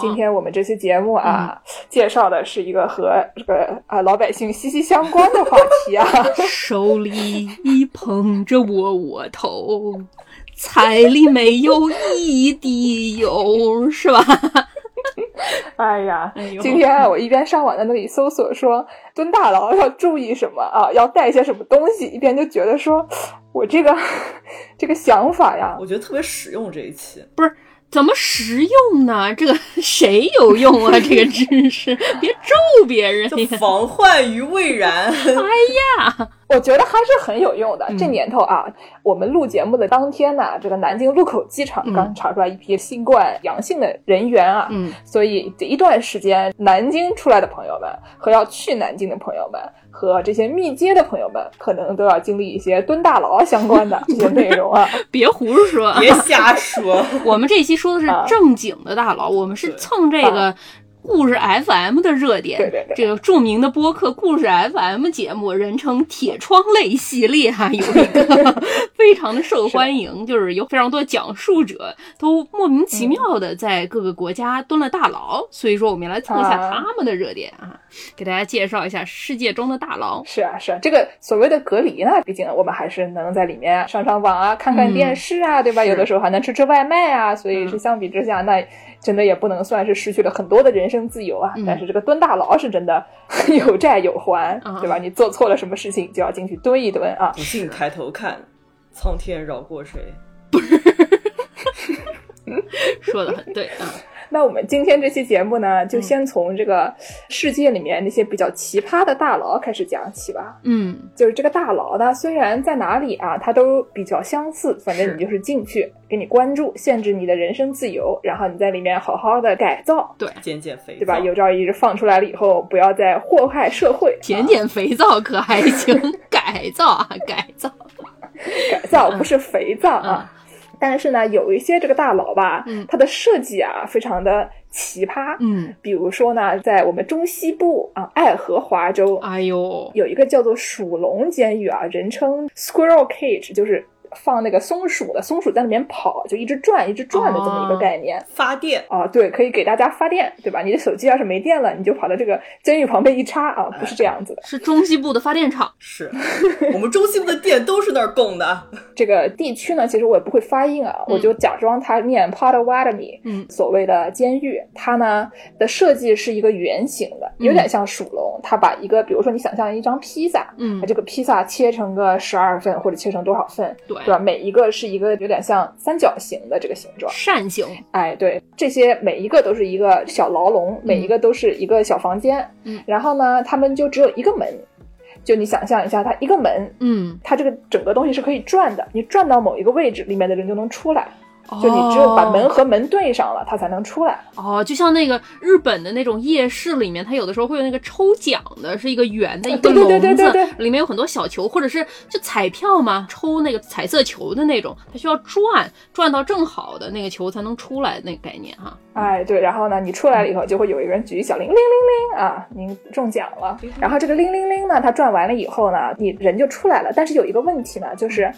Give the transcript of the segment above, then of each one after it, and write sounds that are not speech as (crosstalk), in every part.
今天我们这期节目啊，介绍的是一个和这个啊老百姓息息相关的话题啊。手里捧着窝窝头，菜里没有一滴油，是吧？哎呀，今天啊，我一边上网在那里搜索说蹲大牢要注意什么啊，要带些什么东西，一边就觉得说我这个 (laughs) 这个想法呀，我觉得特别实用。这一期不是。怎么实用呢？(laughs) 这个谁有用啊？(laughs) 这个知识，(laughs) 别咒别人呀！防患于未然。哎呀，我觉得还是很有用的。这年头啊，我们录节目的当天呢，这个南京禄口机场刚查出来一批新冠阳性的人员啊，嗯，所以这一段时间，南京出来的朋友们和要去南京的朋友们。和这些密接的朋友们，可能都要经历一些蹲大牢相关的这些内容啊！(laughs) 别胡说，别瞎说。(laughs) 我们这期说的是正经的大牢，我们是蹭这个。故事 FM 的热点，对对对，这个著名的播客故事 FM 节目，人称“铁窗泪”系列哈，有一个 (laughs) 非常的受欢迎，就是有非常多讲述者都莫名其妙的在各个国家蹲了大牢，所以说我们来蹭一下他们的热点啊，给大家介绍一下世界中的大牢。是啊是啊，这个所谓的隔离呢，毕竟我们还是能在里面上上网啊，看看电视啊，对吧？有的时候还能吃吃外卖啊，所以是相比之下那。真的也不能算是失去了很多的人生自由啊，但是这个蹲大牢是真的 (laughs) 有债有还，对吧？你做错了什么事情就要进去蹲一蹲啊！不信抬头看，苍天饶过谁？不是，说的很对啊。那我们今天这期节目呢，就先从这个世界里面那些比较奇葩的大佬开始讲起吧。嗯，就是这个大佬呢，虽然在哪里啊，它都比较相似，反正你就是进去，给你关注，限制你的人身自由，然后你在里面好好的改造，对，减减肥，对吧？有朝一日放出来了以后，不要再祸害社会，(laughs) 减减肥皂可还行？(laughs) 改造啊，改造，改造不是肥皂啊。但是呢，有一些这个大佬吧，它的设计啊，非常的奇葩。嗯，比如说呢，在我们中西部啊，爱荷华州，哎呦，有一个叫做鼠笼监狱啊，人称 Squirrel Cage，就是。放那个松鼠的，松鼠在里面跑，就一直转，一直转的这么一个概念。发电啊，对，可以给大家发电，对吧？你的手机要是没电了，你就跑到这个监狱旁边一插啊，不是这样子的。是中西部的发电厂，是 (laughs) 我们中西部的电都是那儿供的。(laughs) 这个地区呢，其实我也不会发音啊，我就假装它念 Potawatomi。嗯，所谓的监狱，它呢的设计是一个圆形的，有点像鼠笼。它把一个，比如说你想象一张披萨，嗯，把这个披萨切成个十二份或者切成多少份，对。对吧？每一个是一个有点像三角形的这个形状，扇形。哎，对，这些每一个都是一个小牢笼，每一个都是一个小房间。嗯，然后呢，他们就只有一个门，就你想象一下，它一个门，嗯，它这个整个东西是可以转的，你转到某一个位置，里面的人就能出来。就你只有把门和门对上了，它才能出来。哦，就像那个日本的那种夜市里面，它有的时候会有那个抽奖的，是一个圆的一个笼子，里面有很多小球，或者是就彩票嘛，抽那个彩色球的那种，它需要转，转到正好的那个球才能出来，那个概念哈。哎，对，然后呢，你出来了以后，就会有一个人举小铃铃铃铃啊，您中奖了。然后这个铃铃铃呢，它转完了以后呢，你人就出来了。但是有一个问题呢，就是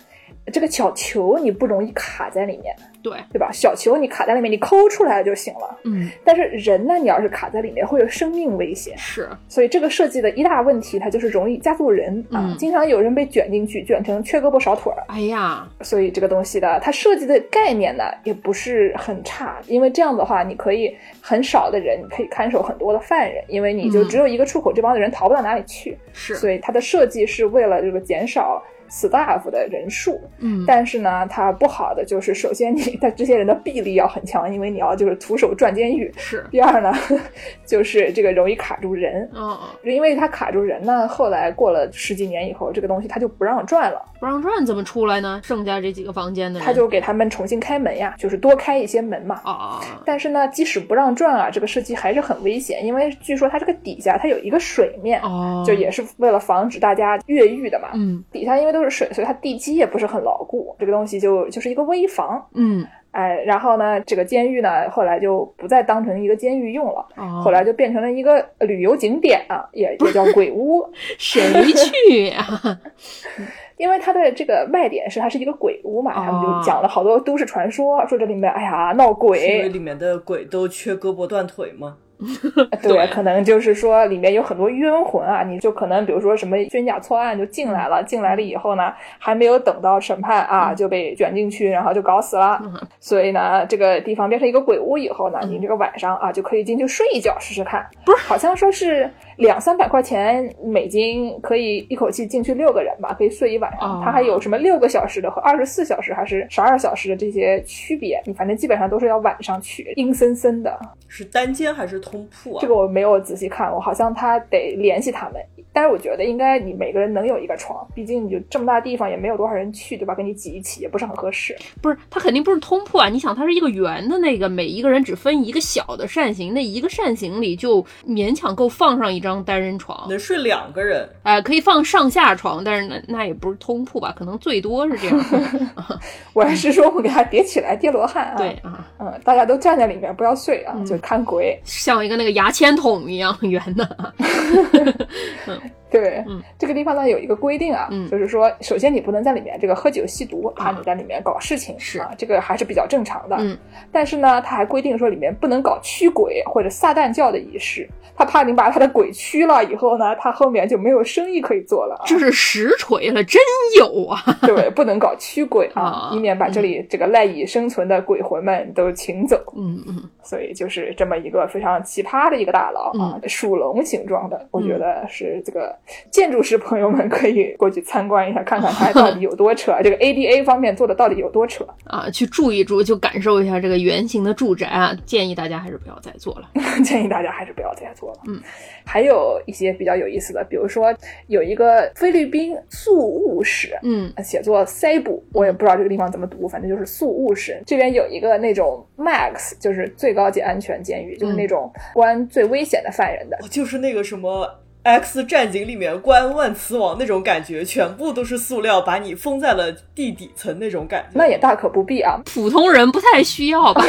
这个小球你不容易卡在里面。对对吧？小球你卡在里面，你抠出来就行了。嗯，但是人呢，你要是卡在里面，会有生命危险。是，所以这个设计的一大问题，它就是容易加速人啊，经常有人被卷进去，卷成缺胳膊少腿儿。哎呀，所以这个东西的它设计的概念呢，也不是很差，因为这样的话，你可以很少的人你可以看守很多的犯人，因为你就只有一个出口，这帮的人逃不到哪里去。是，所以它的设计是为了这个减少。Staff 的人数。嗯，但是呢，它不好的就是，首先你 (laughs) 他这些人的臂力要很强，因为你要就是徒手转监狱。是，第二呢，(laughs) 就是这个容易卡住人。哦，因为它卡住人呢，后来过了十几年以后，这个东西它就不让转了。不让转怎么出来呢？剩下这几个房间的人，他就给他们重新开门呀，就是多开一些门嘛。啊，但是呢，即使不让转啊，这个设计还是很危险，因为据说它这个底下它有一个水面，哦，就也是为了防止大家越狱的嘛。嗯，底下因为都是水，所以它地基也不是很牢固，这个东西就就是一个危房。嗯，哎，然后呢，这个监狱呢，后来就不再当成一个监狱用了，哦，后来就变成了一个旅游景点啊，也也叫鬼屋。(laughs) 谁去呀？(laughs) 因为它的这个卖点是它是一个鬼屋嘛，他们就讲了好多都市传说，说这里面哎呀闹鬼，因为里面的鬼都缺胳膊断腿吗？(laughs) 对，可能就是说里面有很多冤魂啊，你就可能比如说什么冤假错案就进来了，进来了以后呢，还没有等到审判啊，就被卷进去，然后就搞死了。所以呢，这个地方变成一个鬼屋以后呢，你这个晚上啊就可以进去睡一觉试试看。不是，好像说是两三百块钱美金可以一口气进去六个人吧，可以睡一晚上。它还有什么六个小时的和二十四小时还是十二小时的这些区别？你反正基本上都是要晚上去，阴森森的。是单间还是通铺啊？这个我没有仔细看过，好像他得联系他们。但是我觉得应该你每个人能有一个床，毕竟你就这么大地方也没有多少人去，对吧？跟你挤一起也不是很合适。不是，它肯定不是通铺啊！你想，它是一个圆的那个，每一个人只分一个小的扇形，那一个扇形里就勉强够放上一张单人床，能睡两个人。哎、呃，可以放上下床，但是那那也不是通铺吧？可能最多是这样。(laughs) (laughs) 我还是说我给它叠起来，叠罗汉啊。对啊，嗯，大家都站在里面，不要睡啊，就看鬼，像一个那个牙签筒一样圆的。(laughs) 嗯，Bye. 对，嗯，这个地方呢有一个规定啊，嗯，就是说，首先你不能在里面这个喝酒吸毒，怕你在里面搞事情，是。啊，这个还是比较正常的。嗯，但是呢，他还规定说里面不能搞驱鬼或者撒旦教的仪式，他怕你把他的鬼驱了以后呢，他后面就没有生意可以做了。这是实锤了，真有啊！对，不能搞驱鬼啊，啊以免把这里这个赖以生存的鬼魂们都请走。嗯嗯，所以就是这么一个非常奇葩的一个大佬啊，属龙形状的，我觉得是这个建筑师朋友们可以过去参观一下，看看它到底有多扯，(laughs) 这个 ADA 方面做的到底有多扯啊，去住一住，就感受一下这个圆形的住宅啊。建议大家还是不要再做了，(laughs) 建议大家还是不要再做了。嗯，还有一些比较有意思的，比如说有一个菲律宾宿务市，嗯，写作塞布，我也不知道这个地方怎么读，反正就是宿务市。这边有一个那种 Max，就是最高级安全监狱，就是那种关最危险的犯人的，就是那个什么。X 战警里面关万磁王那种感觉，全部都是塑料，把你封在了地底层那种感觉。那也大可不必啊，普通人不太需要吧。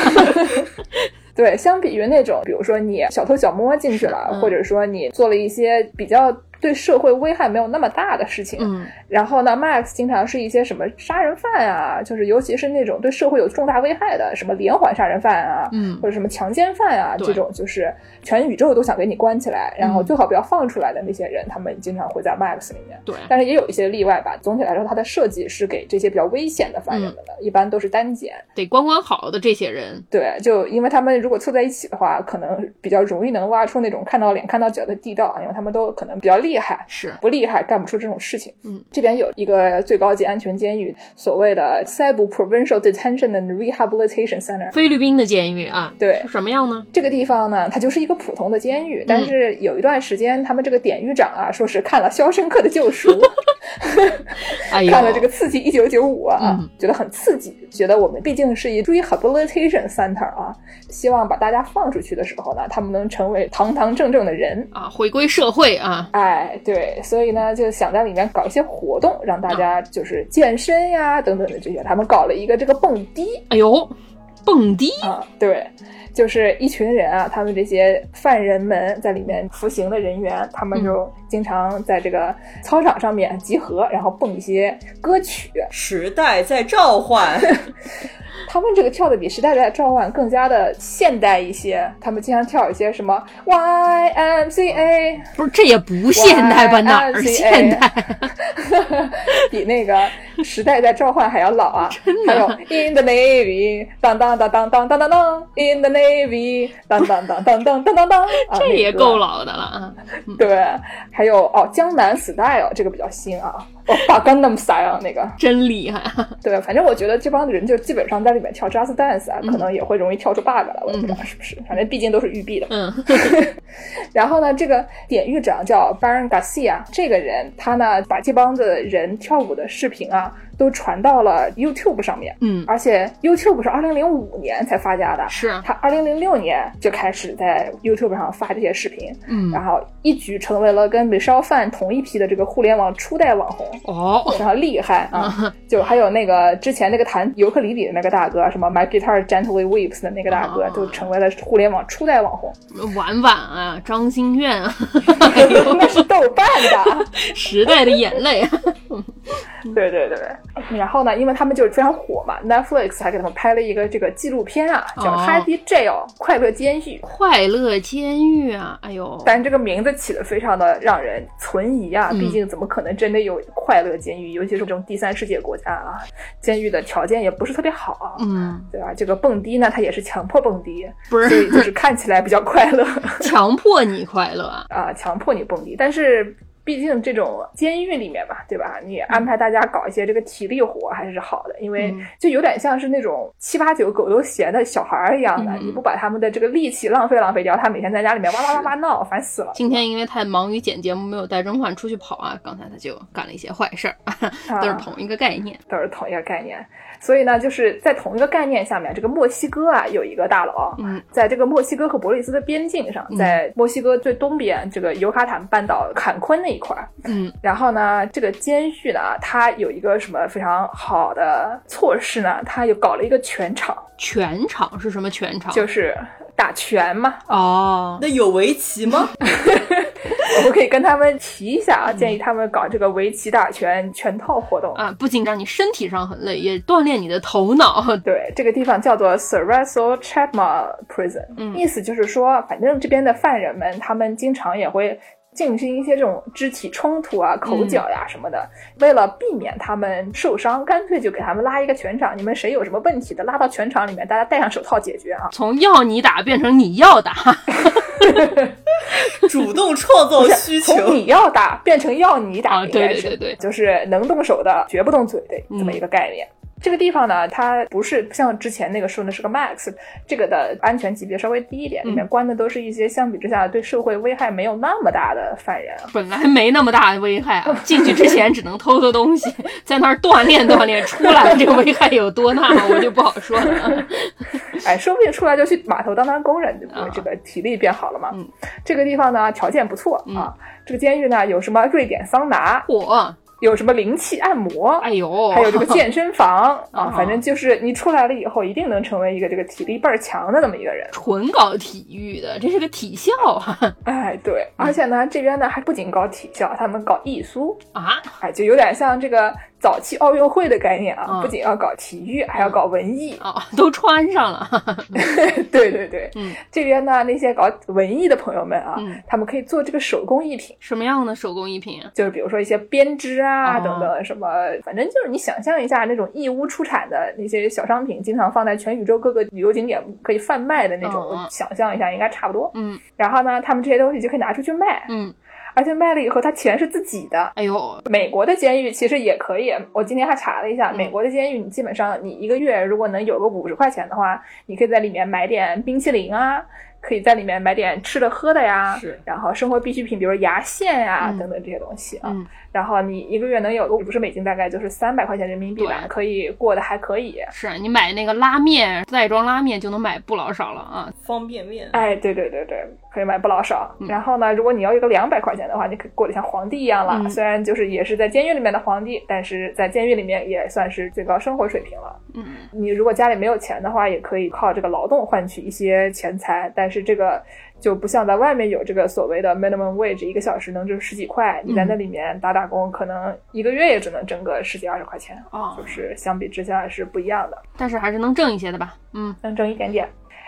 (laughs) 对，相比于那种，比如说你小偷小摸进去了，嗯、或者说你做了一些比较对社会危害没有那么大的事情，嗯，然后呢，Max 经常是一些什么杀人犯啊，就是尤其是那种对社会有重大危害的，什么连环杀人犯啊，嗯，或者什么强奸犯啊，这种就是全宇宙都想给你关起来，然后最好不要放出来的那些人，他们经常会在 Max 里面。对，但是也有一些例外吧。总体来说，它的设计是给这些比较危险的犯人们的，嗯、一般都是单检，得关关好的这些人。对，就因为他们如果凑在一起的话，可能比较容易能挖出那种看到脸看到脚的地道啊，因为他们都可能比较厉害。是。不厉害，干不出这种事情。嗯，这边有一个最高级安全监狱，所谓的 Cebu Provincial Detention and Rehabilitation Center，菲律宾的监狱啊。对，什么样呢？这个地方呢，它就是一个普通的监狱，但是有一段时间，他们这个典狱长啊，说是看了《肖申克的救赎》看了这个《刺激一九九五》啊，嗯、觉得很刺激，觉得我们毕竟是一 Rehabilitation Center 啊，希望把大家放出去的时候呢，他们能成为堂堂正正的人啊，回归社会啊。哎，对，所以呢，就想在里面搞一些活动，让大家就是健身呀等等的这些。他们搞了一个这个蹦迪，哎呦，蹦迪啊，对，就是一群人啊，他们这些犯人们在里面服刑的人员，他们就经常在这个操场上面集合，然后蹦一些歌曲。时代在召唤。(laughs) 他们这个跳的比时代在召唤更加的现代一些，他们经常跳一些什么 YMCA，不是这也不现代吧？哪儿现代？(laughs) 比那个时代在召唤还要老啊！(laughs) 真的。还有 In the Navy，当当当当当当当当，In the Navy，当当当当当当当当，(laughs) 这也够老的了啊！对，还有哦，江南 Style 这个比较新啊。哦，把 Gangnam Style 那个，真厉害。对，反正我觉得这帮人就基本上在里面跳 Just Dance 啊，嗯。可能也会容易跳出 bug 来，我也不知道是不是，反正毕竟都是育碧的。嗯。(laughs) 然后呢，这个典狱长叫 Baron Garcia，这个人他呢把这帮子人跳舞的视频啊都传到了 YouTube 上面，嗯，而且 YouTube 是二零零五年才发家的，是他二零零六年就开始在 YouTube 上发这些视频，嗯。然后一举成为了跟 Fan 同一批的这个互联网初代网红。哦，非常厉害啊！(laughs) 就还有那个之前那个弹尤克里里的那个大哥，什么 My Guitar Gently Weeps 的那个大哥，哦就成为了互联网初代网红。婉婉啊，张馨月啊，(laughs) 那是豆瓣的，(laughs) 时代的眼泪。啊对对对。然后呢，因为他们就是非常火嘛，Netflix 还给他们拍了一个这个纪录片啊，叫哦《Happy Jail》快乐监狱。快乐监狱啊，哎呦，但这个名字起的非常的让人存疑啊，嗯毕竟怎么可能真的有快乐监狱？尤其是这种第三世界国家啊，监狱的条件也不是特别好，嗯，对吧？这个蹦迪呢，它也是强迫蹦迪，不所以就是是看起来比较快乐 (laughs) 强迫你快乐啊，啊，强迫你蹦迪。但是毕竟这种监狱里面吧，对吧？你安排大家搞一些这个体力活还是好的，因为嗯就有点像是那种七八九狗都嫌的小孩儿一样的，嗯你不把他们的这个力气浪费浪费掉，他每天在家里面哇哇哇哇闹，烦死了。今天因为太忙于剪节目，没有带甄嬛出去跑啊，刚才他就干了一些坏事儿，(laughs) 都是同一个概念。都是同一个概念。所以呢，就是在同一个概念下面，这个墨西哥啊有一个大佬，嗯，在这个墨西哥和伯利兹的边境上，在墨西哥最东边这个尤卡坦半岛坎昆那一块儿。嗯，然后呢，这个监狱呢，它有一个什么非常好的措施呢？它又搞了一个全场，全场是什么全场？就是打拳嘛。哦，那有围棋吗？(laughs) 我们可以跟他们提一下啊，建议他们搞这个围棋打拳全套活动。啊，不仅让你身体上很累，也锻炼你的头脑。(laughs) 对，这个地方叫做 Sarasol Chatma Prison，、嗯意思就是说，反正这边的犯人们，他们经常也会进行一些这种肢体冲突啊、口角呀、什么的。为了避免他们受伤，干脆就给他们拉一个全场，你们谁有什么问题的，拉到全场里面，大家戴上手套解决啊。从要你打变成你要打，(laughs) 主动创造需求。从你要打变成要你打，啊应该是对对对对就是能动手的绝不动嘴的这么一个概念。这个地方呢，它不是像之前那个说的是个 max，这个的安全级别稍微低一点，里面关的都是一些相比之下对社会危害没有那么大的犯人啊。本来没那么大的危害啊，(laughs) 进去之前只能偷偷东西，(laughs) 在那儿锻炼锻炼，出来这个危害有多大，我就不好说了啊。(laughs) 哎，说不定出来就去码头当当工人，对不对？啊这个体力变好了嘛。嗯这个地方呢条件不错啊。这个监狱呢有什么瑞典桑拿，我，有什么灵气按摩，哎呦，还有这个健身房 (laughs) 啊啊，反正就是你出来了以后，一定能成为一个这个体力倍儿强的这么一个人。纯搞体育的，这是个体校啊。(laughs) 哎，对，而且呢，这边呢还不仅搞体校，他们搞艺术，啊！哎，就有点像这个早期奥运会的概念啊，嗯。不仅要搞体育，还要搞文艺。哦，(laughs) 都穿上了，(laughs) 对对对，嗯，这边呢那些搞文艺的朋友们啊，嗯。他们可以做这个手工艺品。什么样的手工艺品啊？就是比如说一些编织啊哦。等等什么，反正就是你想象一下那种义乌出产的那些小商品，经常放在全宇宙各个旅游景点可以贩卖的那种，想象一下应该差不多。嗯。然后呢，他们这些东西就可以拿出去卖，嗯，而且卖了以后，他钱是自己的。哎呦，美国的监狱其实也可以，我今天还查了一下，嗯美国的监狱你基本上你一个月如果能有个五十块钱的话，你可以在里面买点冰淇淋啊，可以在里面买点吃的喝的呀，是然后生活必需品，比如牙线呀、嗯等等这些东西啊。嗯然后你一个月能有个五十美金，大概就是三百块钱人民币吧，可以过得还可以。是你买那个拉面袋装拉面就能买不老少了啊！方便面，哎，对对对对，可以买不老少。嗯然后呢，如果你要一个两百块钱的话，你可以过得像皇帝一样了。嗯虽然就是也是在监狱里面的皇帝，但是在监狱里面也算是最高生活水平了。嗯，你如果家里没有钱的话，也可以靠这个劳动换取一些钱财，但是这个就不像在外面有这个所谓的 minimum wage，一个小时能挣十几块，你在那里面打打工，可能一个月也只能挣个十几二十块钱，哦就是相比之下是不一样的。但是还是能挣一些的吧？嗯，能挣一点点。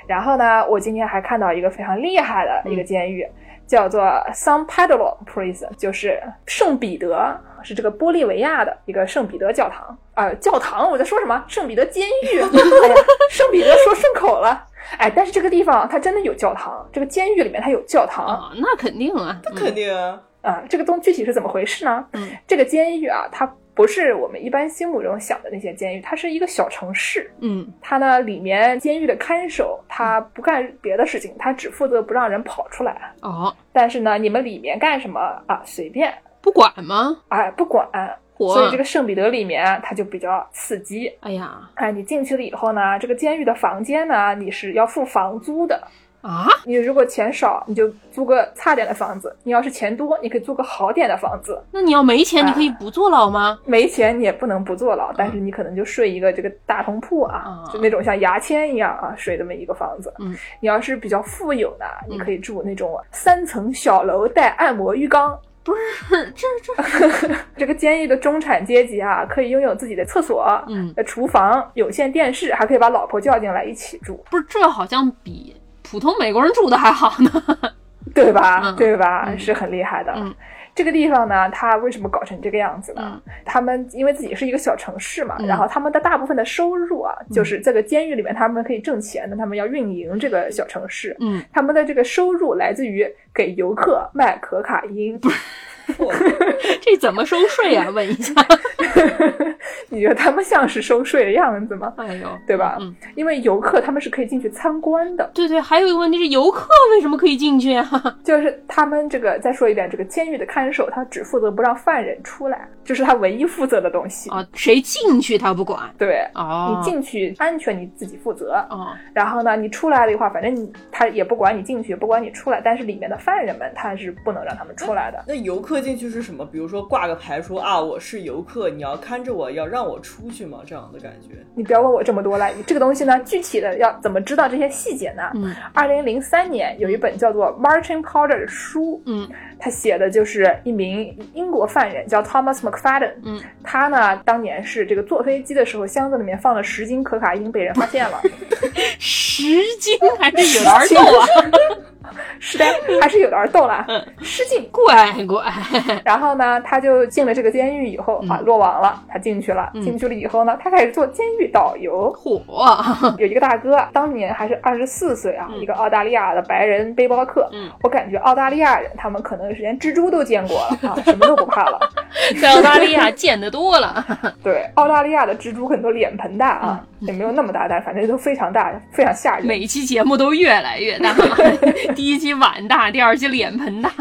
然后呢，我今天还看到一个非常厉害的一个监狱，叫做 San Pedro Prison，就是圣彼得，是这个玻利维亚的一个圣彼得教堂啊、呃教堂我在说什么？圣彼得监狱，(laughs) 哎呀，圣彼得说顺口了。哎，但是这个地方它真的有教堂，这个监狱里面它有教堂，啊，那肯定啊，那肯定啊。啊，这个东具体是怎么回事呢？嗯，这个监狱啊，它不是我们一般心目中想的那些监狱，它是一个小城市。嗯它呢，里面监狱的看守他不干别的事情，他只负责不让人跑出来。哦，但是呢，你们里面干什么啊？随便，不管吗？哎，不管。所以这个圣彼得里面它就比较刺激。哎呀哎，你进去了以后呢，这个监狱的房间呢，你是要付房租的。啊，你如果钱少，你就租个差点的房子；你要是钱多，你可以租个好点的房子。那你要没钱，你可以不坐牢吗？没钱你也不能不坐牢，但是你可能就睡一个这个大通铺啊，啊就那种像牙签一样啊睡这么一个房子。嗯，你要是比较富有呢，你可以住那种三层小楼带按摩浴缸。不是，这这，(laughs) 这个监狱的中产阶级啊，可以拥有自己的厕所、嗯，呃厨房、有线电视，还可以把老婆叫进来一起住，不是，这好像比普通美国人住的还好呢。(laughs) 对吧？嗯对吧？嗯是很厉害的。嗯这个地方呢，它为什么搞成这个样子呢？嗯他们因为自己是一个小城市嘛，嗯然后他们的大部分的收入啊，就是这个监狱里面他们可以挣钱的，他们要运营这个小城市，嗯，他们的这个收入来自于给游客卖可卡因。(laughs) 这怎么收税啊？问一下。(laughs) 你觉得他们像是收税的样子吗？哎呦，对吧？嗯，因为游客他们是可以进去参观的，对对，还有一个问题是，游客为什么可以进去啊？(laughs) 就是他们这个再说一遍，这个监狱的看守他只负责不让犯人出来，这是他唯一负责的东西。啊，谁进去他不管。对，哦，你进去安全你自己负责。哦，然后呢，你出来的话，反正你他也不管你进去，也不管你出来，但是里面的犯人们他是不能让他们出来的。那游客进去是什么？比如说挂个牌说啊，我是游客，你要看着我，要让我出去吗？这样的感觉。你不要问我这么多了，这个东西呢，具体的要怎么知道这些细节呢？嗯二零零三年有一本叫做《Marching Powder》的书，嗯他写的就是一名英国犯人叫 Thomas McFadden，嗯，他呢当年是这个坐飞机的时候，箱子里面放了十斤可卡因被人发现了，(laughs) 十斤还是有点儿 (laughs) 逗啊，是的，还是有点逗了，嗯十斤。乖乖。(laughs) 然后呢，他就进了这个监狱以后啊，落网了，他进去了，嗯进去了以后呢，他开始做监狱导游。嚯，有一个大哥，当年还是二十四岁啊，一个澳大利亚的白人背包客。嗯我感觉澳大利亚人他们可能是连蜘蛛都见过了啊，什么都不怕了。(laughs) 在澳大利亚见得多了。(laughs) 对，澳大利亚的蜘蛛很多脸盆大啊，也没有那么大，但反正都非常大，非常吓人。每期节目都越来越大，(laughs) 第一期碗大，第二期脸盆大，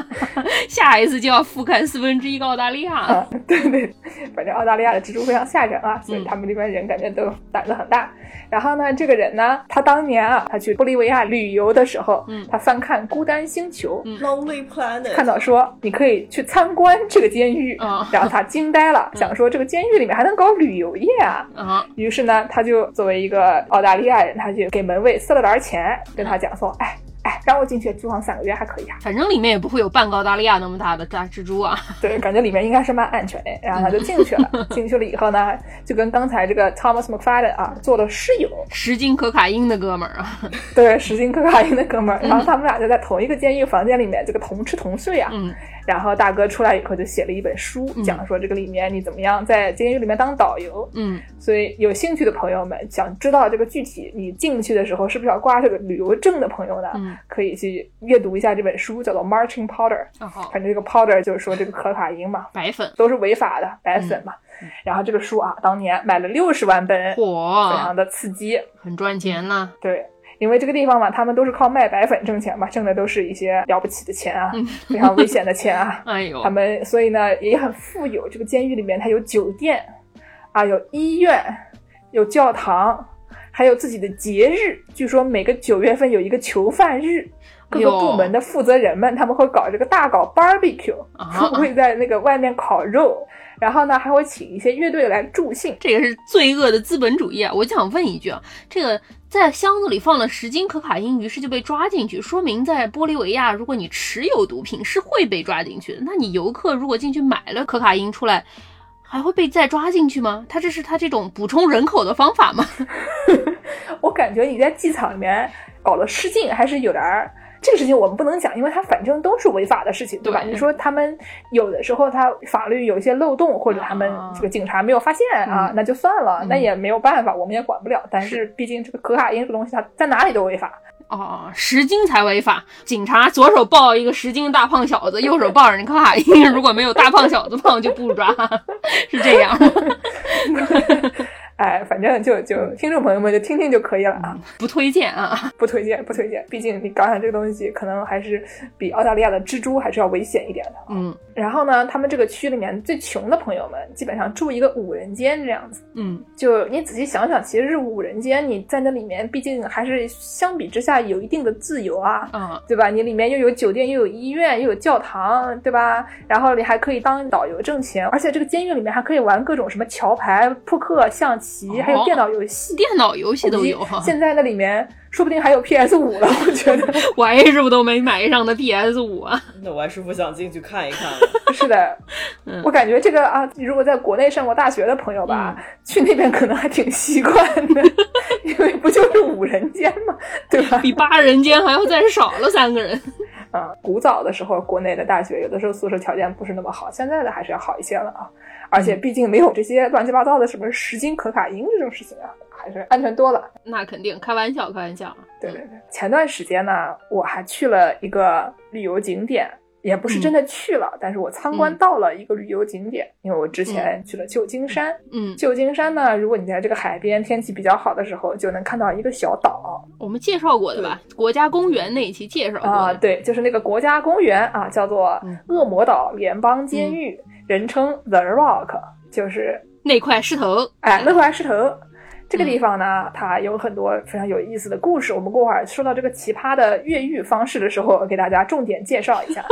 下一次就要覆盖四分之一个澳大利亚。啊，对对，反正澳大利亚的蜘蛛非常吓人啊，所以嗯他们那边人感觉都胆子很大。然后呢，这个人呢，他当年啊，他去玻利维亚旅游的时候，嗯他翻看《孤单星球》嗯 Lonely Planet，(laughs) 看到说你可以去参观这个监狱，啊然后他惊呆了，想说这个监狱里面还能搞旅游业啊。啊，于是呢，他就作为一个澳大利亚人，他就给门卫塞了点钱，跟他讲说，哎哎，让我进去住上三个月还可以啊。反正里面也不会有半个澳大利亚那么大的大蜘蛛啊。对，感觉里面应该是蛮安全的。然后他就进去了，(laughs) 进去了以后呢，就跟刚才这个 Thomas McFadden 啊做了室友，十斤可卡因的哥们儿啊，对，十斤可卡因的哥们儿。然后他们俩就在同一个监狱房间里面，这个同吃同睡啊。嗯然后大哥出来以后就写了一本书，嗯讲说这个里面你怎么样在监狱里面当导游。嗯所以有兴趣的朋友们，想知道这个具体你进去的时候是不是要挂这个旅游证的朋友呢，嗯可以去阅读一下这本书，叫做《Marching Powder》。哦，反正这个 powder 就是说这个可卡因嘛，白粉，都是违法的白粉嘛。然后这个书啊，当年买了六十万本，非常，的刺激。很赚钱啦。对，因为这个地方嘛，他们都是靠卖白粉挣钱嘛，挣的都是一些了不起的钱啊，非常危险的钱啊。(laughs) 哎呦他，们所以呢也很富有。这个监狱里面它有酒店啊，有医院，有教堂，还有自己的节日。据说每个九月份有一个囚犯日。各个部门的负责人们，他们会搞这个大搞 barbecue，、啊会在那个外面烤肉，然后呢还会请一些乐队来助兴。这个是罪恶的资本主义啊！我就想问一句啊，这个在箱子里放了十斤可卡因，于是就被抓进去，说明在玻利维亚，如果你持有毒品是会被抓进去的。那你游客如果进去买了可卡因出来，还会被再抓进去吗？他这是他这种补充人口的方法吗？(laughs) (laughs) 我感觉你在机场里面搞了失禁，还是有点儿。这个事情我们不能讲，因为它反正都是违法的事情，对吧？对你说他们有的时候他法律有一些漏洞，或者他们啊这个警察没有发现啊，嗯那就算了，嗯那也没有办法，我们也管不了。但是毕竟这个可卡因这个东西，它在哪里都违法。哦，十斤才违法。警察左手抱一个十斤大胖小子，右手抱着那可卡因，如果没有大胖小子 (laughs) 胖就不抓，是这样吗？(laughs) 哎，反正就就听众朋友们就听听就可以了啊，不推荐啊，不推荐，(laughs) 不推荐。毕竟你搞上这个东西，可能还是比澳大利亚的蜘蛛还是要危险一点的。嗯，然后呢，他们这个区里面最穷的朋友们，基本上住一个五人间这样子。嗯，就你仔细想想，其实是五人间，你在那里面，毕竟还是相比之下有一定的自由啊，嗯，对吧？你里面又有酒店，又有医院，又有教堂，对吧？然后你还可以当导游挣钱，而且这个监狱里面还可以玩各种什么桥牌、扑克、象棋，还有电脑游戏。电脑游戏都有。现在那里面说不定还有 PS 五了，我觉得。(laughs) 我还是不都没买上的 PS 五啊。(laughs) 那我还是不想进去看一看。(laughs) 是的，我感觉这个啊，如果在国内上过大学的朋友吧，去那边可能还挺习惯的，因为不就是五人间嘛，对吧？比八人间还要再少了三个人。啊，古早的时候，国内的大学有的时候宿舍条件不是那么好，现在的还是要好一些了啊。而且毕竟没有这些乱七八糟的什么十斤可卡因这种事情啊，还是安全多了。那肯定，开玩笑，开玩笑。对对对，前段时间呢，我还去了一个旅游景点，也不是真的去了，但是我参观到了一个旅游景点，因为我之前去了旧金山。嗯，旧金山呢，如果你在这个海边天气比较好的时候，就能看到一个小岛。我们介绍过的吧？国家公园那一期介绍过啊，对，就是那个国家公园啊，叫做恶魔岛联邦监狱，人称 The Rock。就是那块石头，哎，那块石头，这个地方呢，它有很多非常有意思的故事。我们过会儿说到这个奇葩的越狱方式的时候，给大家重点介绍一下。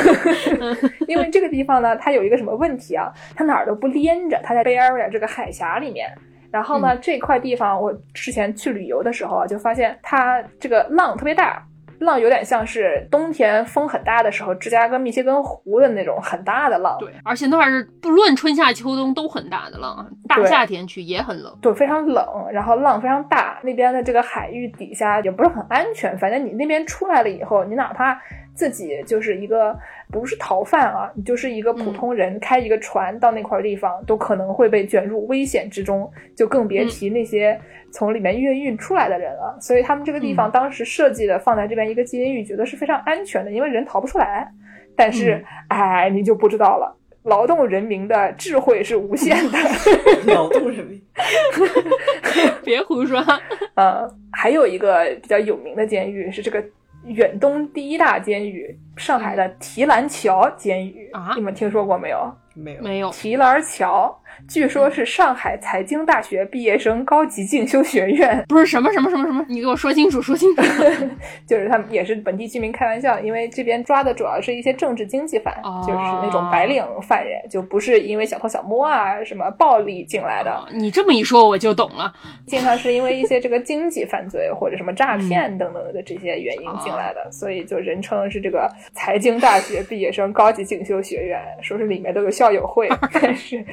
(laughs) (laughs) 因为这个地方呢，它有一个什么问题啊？它哪儿都不连着，它在 Bay Area 这个海峡里面。然后呢，这块地方我之前去旅游的时候啊，就发现它这个浪特别大。浪有点像是冬天风很大的时候，芝加哥密歇根湖的那种很大的浪。对，而且那儿不论春夏秋冬都很大的浪，大夏天去也很冷。对，非常冷，然后浪非常大。那边的这个海域底下也不是很安全，反正你那边出来了以后，你哪怕。自己就是一个不是逃犯啊，你就是一个普通人，开一个船到那块地方，都可能会被卷入危险之中，就更别提那些从里面越狱出来的人了。所以他们这个地方当时设计的放在这边一个监狱，觉得是非常安全的，因为人逃不出来。但是，哎，你就不知道了，劳动人民的智慧是无限的。(laughs) 劳动人民，(laughs) 别胡说。(laughs) 呃，还有一个比较有名的监狱是这个。远东第一大监狱，上海的提篮桥监狱啊，你们听说过没有？没有，没有。提篮桥。据说，是上海财经大学毕业生高级进修学院，不是什么什么什么什么，你给我说清楚，说清楚。(laughs) 就是他们也是本地居民开玩笑，因为这边抓的主要是一些政治经济犯，就是那种白领犯人，就不是因为小偷小摸啊什么暴力进来的。你这么一说，我就懂了，经常是因为一些这个经济犯罪或者什么诈骗等等的这些原因进来的，所以就人称是这个财经大学毕业生高级进修学院，说是里面都有校友会，(laughs) 但是。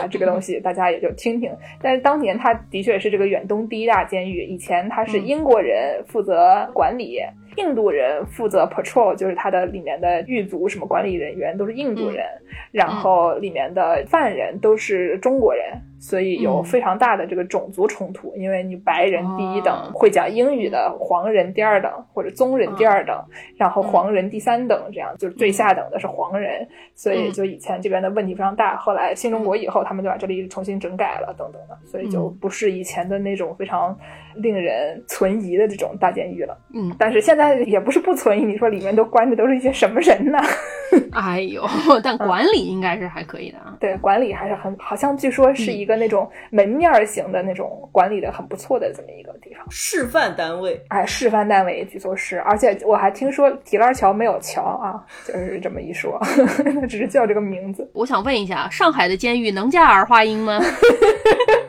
啊，(laughs) 这个东西大家也就听听。但是当年他的确是这个远东第一大监狱，以前他是英国人负责管理。印度人负责 patrol，就是他的里面的狱卒什么管理人员都是印度人，然后里面的犯人都是中国人，所以有非常大的这个种族冲突。因为你白人第一等会讲英语的，黄人第二等或者棕人第二等，然后黄人第三等，这样就是最下等的是黄人，所以就以前这边的问题非常大。后来新中国以后，他们就把这里重新整改了，等等的，所以就不是以前的那种非常令人存疑的这种大监狱了。嗯，但是现在。也不是不存疑，你说里面都关的都是一些什么人呢？(laughs) 哎呦，但管理应该是还可以的啊。对，管理还是很，好像据说是一个那种门面型的那种管理的很不错的这么一个地方。示范单位，哎，示范单位据说是，而且我还听说提拉桥没有桥啊，就是这么一说，(laughs) 只是叫这个名字。我想问一下，上海的监狱能加儿化音吗？(laughs)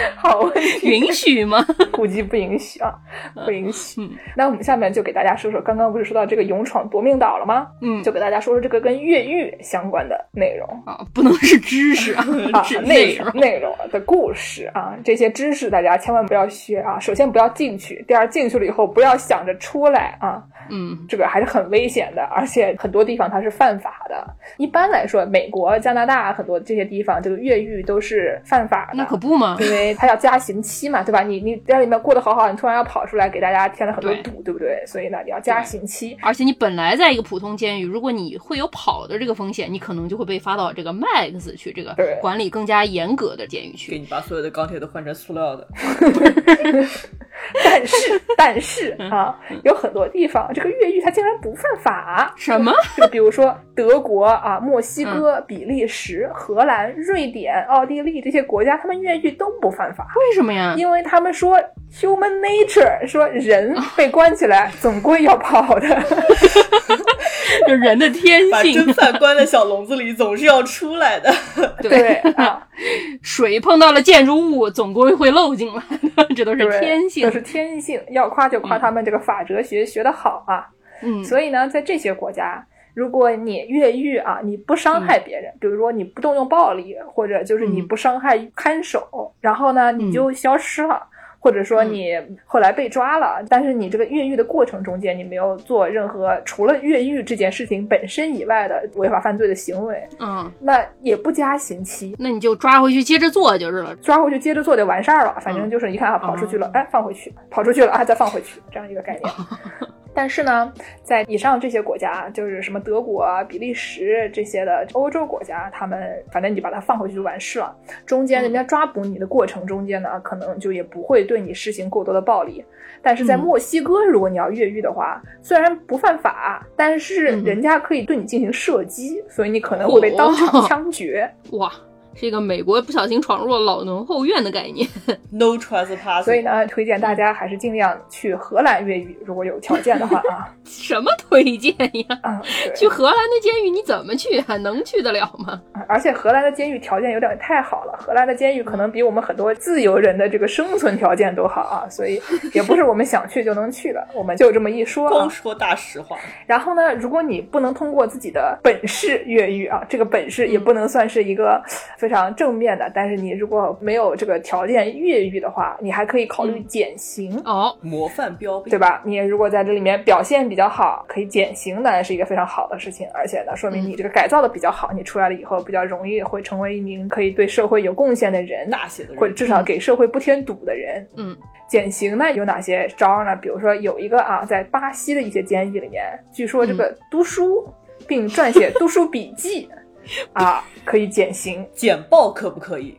(laughs) 好问题，允许吗？(laughs) 估计不允许啊，不允许。那我们下面就给大家说说，刚刚不是说到这个勇闯夺命岛了吗？嗯，就给大家说说这个跟越狱相关的内容啊，不能是知识啊，(laughs) 是内容内容的故事啊，这些知识大家千万不要学啊。首先不要进去，第二进去了以后不要想着出来啊。嗯，这个还是很危险的，而且很多地方它是犯法的。一般来说，美国、加拿大很多这些地方，这个越狱都是犯法的。那可不嘛，因为为他要加刑期嘛，对吧？你你在里面过得好好，你突然要跑出来给大家添了很多堵，对不对？所以呢，你要加刑期。而且你本来在一个普通监狱，如果你会有跑的这个风险，你可能就会被发到这个 Max 去这个管理更加严格的监狱去，给你把所有的钢铁都换成塑料的。(laughs) (laughs) 但是，但是啊，有很多地方这个越狱它竟然不犯法。什么？(laughs) 就比如说德国啊、墨西哥、比利时、荷兰、瑞典、奥地利这些国家，他们越狱都不犯法。为什么呀？因为他们说 human nature，说人被关起来总归要跑的，(laughs) 就人的天性。把真犯关在小笼子里，总是要出来的。对啊，水碰到了建筑物，总归会漏进来，这都是天性。都是天性。要夸就夸他们这个法哲学学得好啊。嗯，所以呢，在这些国家，如果你越狱啊，你不伤害别人，比如说你不动用暴力，或者就是你不伤害看守，然后呢，你就消失了。或者说你后来被抓了，但是你这个越狱的过程中间，你没有做任何除了越狱这件事情本身以外的违法犯罪的行为，嗯，那也不加刑期，那你就抓回去接着做就是了，抓回去接着做就完事儿了。反正就是一看啊，跑出去了，哎，放回去，跑出去了啊，再放回去，这样一个概念。(laughs) 但是呢，在以上这些国家，就是什么德国、比利时这些的欧洲国家，他们反正你把它放回去就完事了。中间人家抓捕你的过程中间呢，可能就也不会对你施行过多的暴力。但是在墨西哥，如果你要越狱的话，虽然不犯法，但是人家可以对你进行射击，所以你可能会被当场枪决。哇！是一个美国不小心闯入了老农后院的概念，(laughs) no trespass。所以呢，推荐大家还是尽量去荷兰越狱，如果有条件的话啊。(laughs) 什么推荐呀？啊，去荷兰的监狱你怎么去？还能去得了吗？而且荷兰的监狱条件有点太好了，荷兰的监狱可能比我们很多自由人的这个生存条件都好啊，所以也不是我们想去就能去的。我们就这么一说，光说大实话。(laughs) 然后呢，如果你不能通过自己的本事越狱啊，这个本事也不能算是一个。非常正面的，但是你如果没有这个条件越狱的话，你还可以考虑减刑哦，模范标兵，对吧？你如果在这里面表现比较好，可以减刑，当然是一个非常好的事情，而且呢，说明你这个改造的比较好，你出来了以后比较容易会成为一名可以对社会有贡献的人，大写的人，或者至少给社会不添堵的人。嗯，减刑呢有哪些招呢？比如说有一个啊，在巴西的一些监狱里面，据说这个读书并撰写读书笔记。(laughs) 啊，可以减刑，(laughs) 减报可不可以？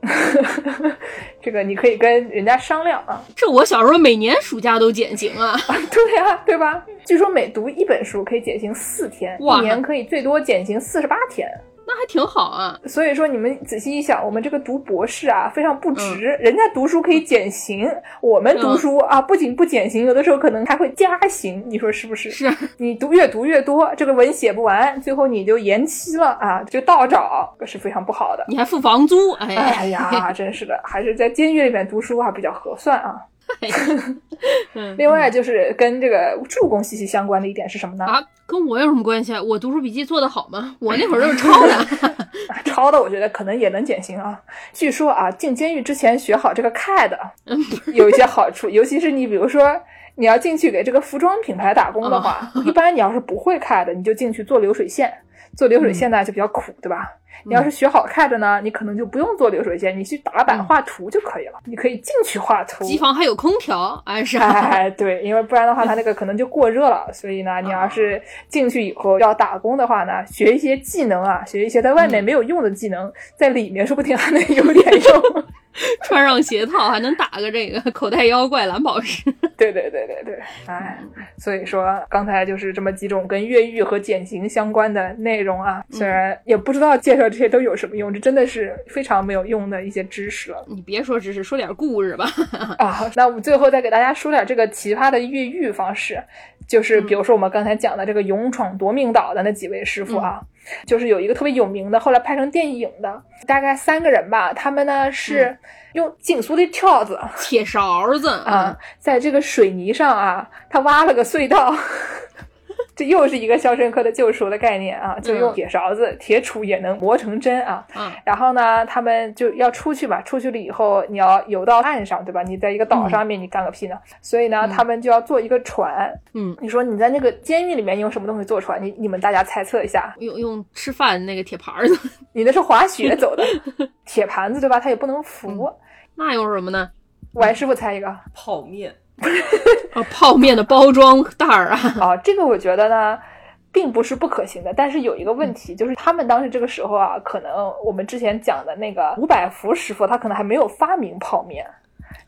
(laughs) 这个你可以跟人家商量啊。这我小时候每年暑假都减刑啊。对呀，对吧？据说每读一本书可以减刑四天，一年可以最多减刑四十八天。那还挺好啊，所以说你们仔细一想，我们这个读博士啊，非常不值。人家读书可以减刑，我们读书啊，不仅不减刑，有的时候可能还会加刑。你说是不是？是 (laughs) 你读越读越多，这个文写不完，最后你就延期了啊，就倒找，是非常不好的。你还付房租，哎呀，真是的，还是在监狱里面读书啊比较合算啊。(laughs) 另外就是跟这个助攻息息相关的一点是什么呢？啊，跟我有什么关系？我读书笔记做得好吗？我那会儿都是抄的，(laughs) 抄的我觉得可能也能减刑啊。据说啊，进监狱之前学好这个 CAD 有一些好处，尤其是你比如说你要进去给这个服装品牌打工的话，一般你要是不会 CAD，你就进去做流水线，做流水线呢就比较苦，对吧？你要是学好看的呢，你可能就不用做流水线，你去打板画图就可以了。你可以进去画图。机房还有空调，哎是。哎对，因为不然的话，它那个可能就过热了。所以呢，你要是进去以后要打工的话呢，学一些技能啊，学一些在外面没有用的技能，在里面说不定还能有点用。(laughs) 穿上鞋套还能打个这个口袋妖怪蓝宝石。(laughs) 对对对对对，哎，所以说刚才就是这么几种跟越狱和减刑相关的内容啊。虽然也不知道介绍这些都有什么用，这真的是非常没有用的一些知识了。你别说知识，说点故事吧。啊，那我们最后再给大家说点这个奇葩的越狱方式，就是比如说我们刚才讲的这个勇闯夺命岛的那几位师傅啊。就是有一个特别有名的，后来拍成电影的，大概三个人吧。他们呢是用紧缩的条子、铁勺子啊，在这个水泥上啊，他挖了个隧道。这又是一个《肖申克的救赎》的概念啊，就用铁勺子、铁杵也能磨成针啊。嗯，然后呢，他们就要出去嘛，出去了以后你要游到岸上，对吧？你在一个岛上面，你干个屁呢？所以呢，他们就要坐一个船。嗯，你说你在那个监狱里面用什么东西坐船？你你们大家猜测一下。用用吃饭那个铁盘子。(laughs) 你那是滑雪走的 (laughs) 铁盘子，对吧？它也不能浮。那有什么呢？王师傅猜一个。泡面。啊，(laughs) 泡面的包装袋儿啊。啊，(laughs) 这个我觉得呢，并不是不可行的，但是有一个问题，就是他们当时这个时候啊，可能我们之前讲的那个伍百福师傅，他可能还没有发明泡面。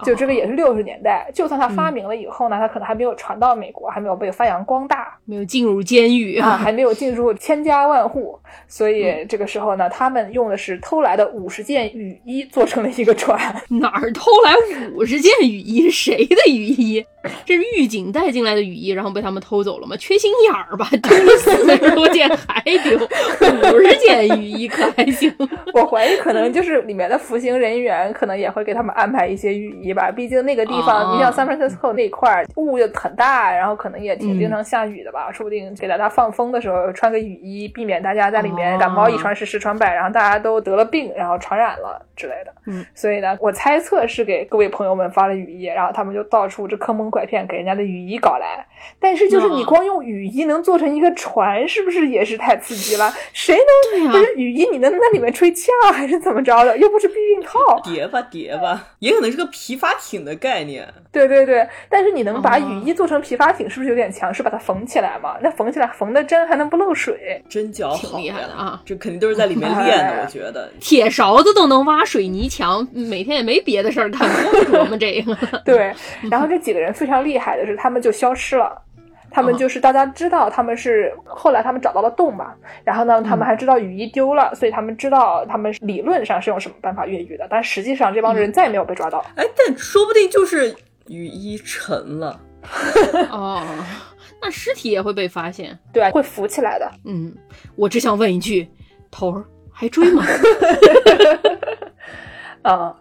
就这个也是六十年代，就算他发明了以后呢，他可能还没有传到美国，还没有被发扬光大，没有进入监狱啊，(laughs) 还没有进入千家万户。所以这个时候呢，他们用的是偷来的五十件雨衣做成了一个船。(laughs) 哪儿偷来五十件雨衣？谁的雨衣？这是狱警带进来的雨衣，然后被他们偷走了吗？缺心眼儿吧，丢了四十多件还丢五十件雨衣，可还行？我怀疑可能就是里面的服刑人员可能也会给他们安排一些雨衣吧，毕竟那个地方，你像 San Francisco 那块儿雾又很大，然后可能也挺经常下雨的吧，说不定给大家放风的时候穿个雨衣，避免大家在里面感冒一传十十传百，然后大家都得了病，然后传染了之类的。嗯，所以呢，我猜测是给各位朋友们发了雨衣，然后他们就到处这坑蒙。拐骗给人家的雨衣搞来，但是就是你光用雨衣能做成一个船，是不是也是太刺激了？谁能不是雨衣？你能在里面吹气儿还是怎么着的？又不是避孕套，叠吧叠吧，也可能是个皮筏艇的概念。对对对，但是你能把雨衣做成皮筏艇，是不是有点强？势把它缝起来嘛？那缝起来缝的针还能不漏水，针脚挺厉害的啊！这肯定都是在里面练的，我觉得。铁勺子都能挖水泥墙，每天也没别的事儿干，琢磨这个。(laughs) 对，然后这几个人。非常厉害的是，他们就消失了。他们就是大家知道，他们是后来他们找到了洞嘛。然后呢，他们还知道雨衣丢了，所以他们知道他们理论上是用什么办法越狱的。但实际上，这帮人再也没有被抓到。哎，但说不定就是雨衣沉了。(laughs) 哦，那尸体也会被发现？对，会浮起来的。嗯，我只想问一句，头儿还追吗？(laughs) 嗯。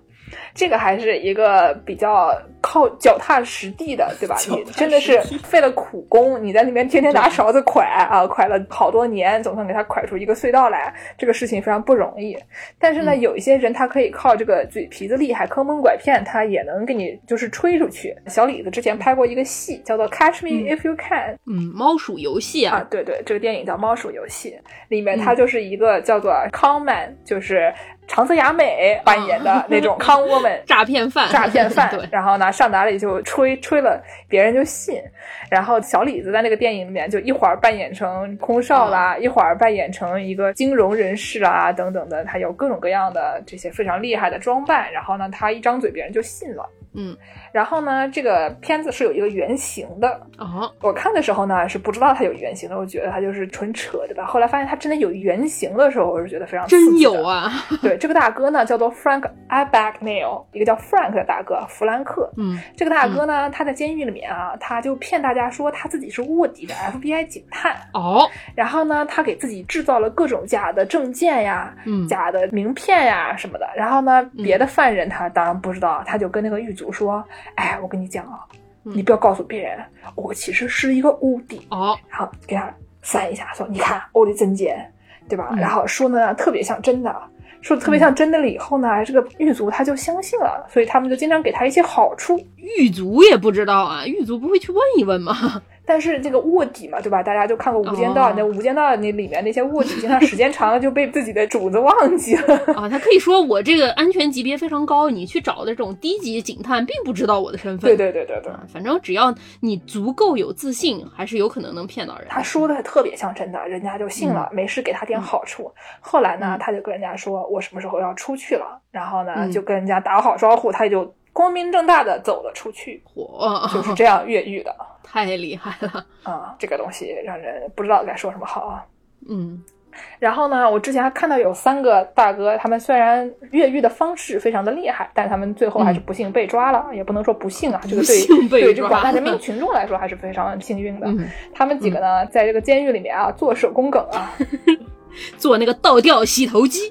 这个还是一个比较靠脚踏实地的，对吧？(laughs) 你真的是费了苦功，你在那边天天拿勺子蒯啊，蒯了好多年，总算给他蒯出一个隧道来。这个事情非常不容易。但是呢，有一些人他可以靠这个嘴皮子厉害，坑蒙拐骗，他也能给你就是吹出去。小李子之前拍过一个戏，叫做《Catch Me If You Can》，嗯，猫鼠游戏啊，对对，这个电影叫《猫鼠游戏》，里面他就是一个叫做 Conman，就是。长泽雅美扮演的那种康沃们诈骗犯，诈骗犯。(laughs) 然后呢，上哪里就吹吹了，别人就信。然后小李子在那个电影里面，就一会儿扮演成空少啦，一会儿扮演成一个金融人士啊，等等的，他有各种各样的这些非常厉害的装扮。然后呢，他一张嘴，别人就信了。嗯，然后呢，这个片子是有一个原型的哦。我看的时候呢，是不知道它有原型的，我觉得它就是纯扯，对吧？后来发现它真的有原型的时候，我是觉得非常真有啊。(laughs) 对，这个大哥呢叫做 Frank Abagnale，一个叫 Frank 的大哥，弗兰克。嗯，这个大哥呢，他在监狱里面啊，他就骗大家说他自己是卧底的 FBI 警探。哦，然后呢，他给自己制造了各种假的证件呀，嗯，假的名片呀什么的。然后呢，别的犯人他当然不知道，他就跟那个狱卒说。哎，我跟你讲啊，你不要告诉别人，我其实是一个卧底哦。然后给他翻一下，说你看我的证件，对吧？然后说呢特别像真的，说特别像真的了以后呢，这个狱卒他就相信了，所以他们就经常给他一些好处。狱卒也不知道啊，狱卒不会去问一问吗？但是这个卧底嘛，对吧？大家就看过《无间道》，那《无间道》那里面那些卧底，经常时间长了就被自己的主子忘记了啊。他可以说我这个安全级别非常高，你去找的这种低级警探并不知道我的身份。对对对对对，反正只要你足够有自信，还是有可能能骗到人。他说的特别像真的，人家就信了，没事给他点好处。后来呢，他就跟人家说我什么时候要出去了，然后呢就跟人家打好招呼，他就。光明正大的走了出去，火，(laughs) 就是这样越狱的，太厉害了啊！这个东西让人不知道该说什么好啊。嗯，然后呢，我之前还看到有三个大哥，他们虽然越狱的方式非常的厉害，但他们最后还是不幸被抓了。也不能说不幸啊，(laughs) 这个对对这广大人民群众来说还是非常幸运的。他们几个呢，在这个监狱里面啊，做手工梗啊。(laughs) 做那个倒吊洗头机，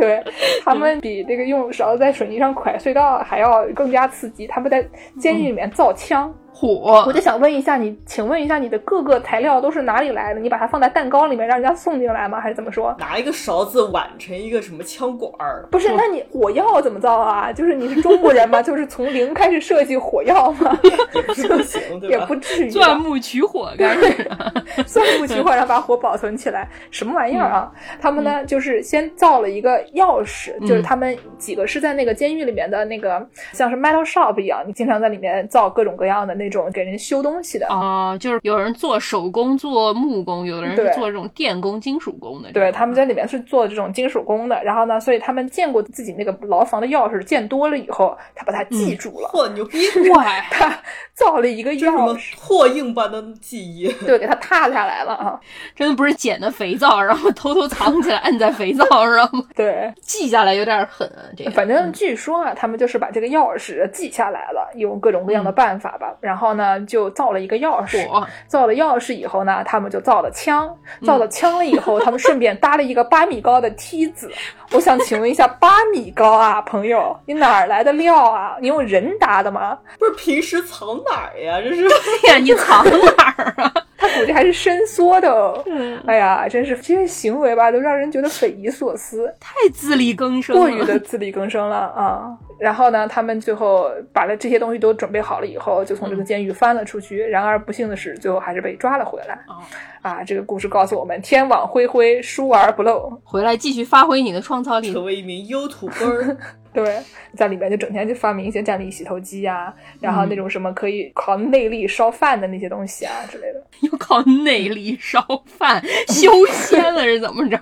对他们比这个用勺子在水泥上蒯隧道还要更加刺激。他们在监狱里面造枪，火我就想问一下你，请问一下你的各个材料都是哪里来的？你把它放在蛋糕里面让人家送进来吗？还是怎么说？拿一个勺子挽成一个什么枪管儿？不是，那你火药怎么造啊？就是你是中国人吗？(laughs) 就是从零开始设计火药吗？也不行，对也吧？不至于吧。钻木取火。(laughs) 钻木取火，然后把火保存起来，什么玩意儿啊？他们呢，就是先造了一个钥匙，就是他们几个是在那个监狱里面的那个，像是 metal shop 一样，你经常在里面造各种各样的那种给人修东西的。啊，就是有人做手工、做木工，有的人是做这种电工、金属工的。对，他们在里面是做这种金属工的，然后呢，所以他们见过自己那个牢房的钥匙见多了以后，他把它记住了，嚯，牛逼！哇，(laughs) 他造了一个钥匙，拓印般的记忆？对，给他踏下来了啊，真的不是捡的肥皂，然后偷偷藏起来，摁在肥皂上吗？对，记下来有点狠啊，这个。反正据说啊，他们就是把这个钥匙记下来了，用各种各样的办法吧，然后呢，就造了一个钥匙。造了钥匙以后呢，他们就造了枪，造了枪了以后，他们顺便搭了一个八米高的梯子。(laughs) 我想请问一下，八米高啊，朋友，你哪儿来的料啊？你用人搭的吗？不是平时藏哪儿呀？这是对呀，你藏哪儿啊？他估计还是伸缩的哦。嗯哎呀，真是这些行为吧，都让人觉得匪夷所思。太自力更生了，过于的自力更生了啊。然后呢，他们最后把了这些东西都准备好了以后，就从这个监狱翻了出去。然而不幸的是，最后还是被抓了回来。哦啊，这个故事告诉我们：天网恢恢，疏而不漏。回来继续发挥你的创造力。成为一名优土根儿。(laughs) 对，在里面就整天就发明一些站立洗头机呀、然后那种什么可以靠内力烧饭的那些东西啊之类的。(laughs) 又靠内力烧饭，修仙了是怎么着？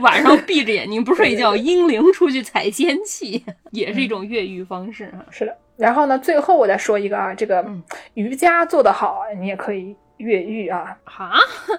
晚上闭着眼睛不睡觉，阴灵出去采仙气，也是一种越狱方式啊。是的。然后呢，最后我再说一个啊，这个嗯瑜伽做得好，你也可以越狱啊。哈，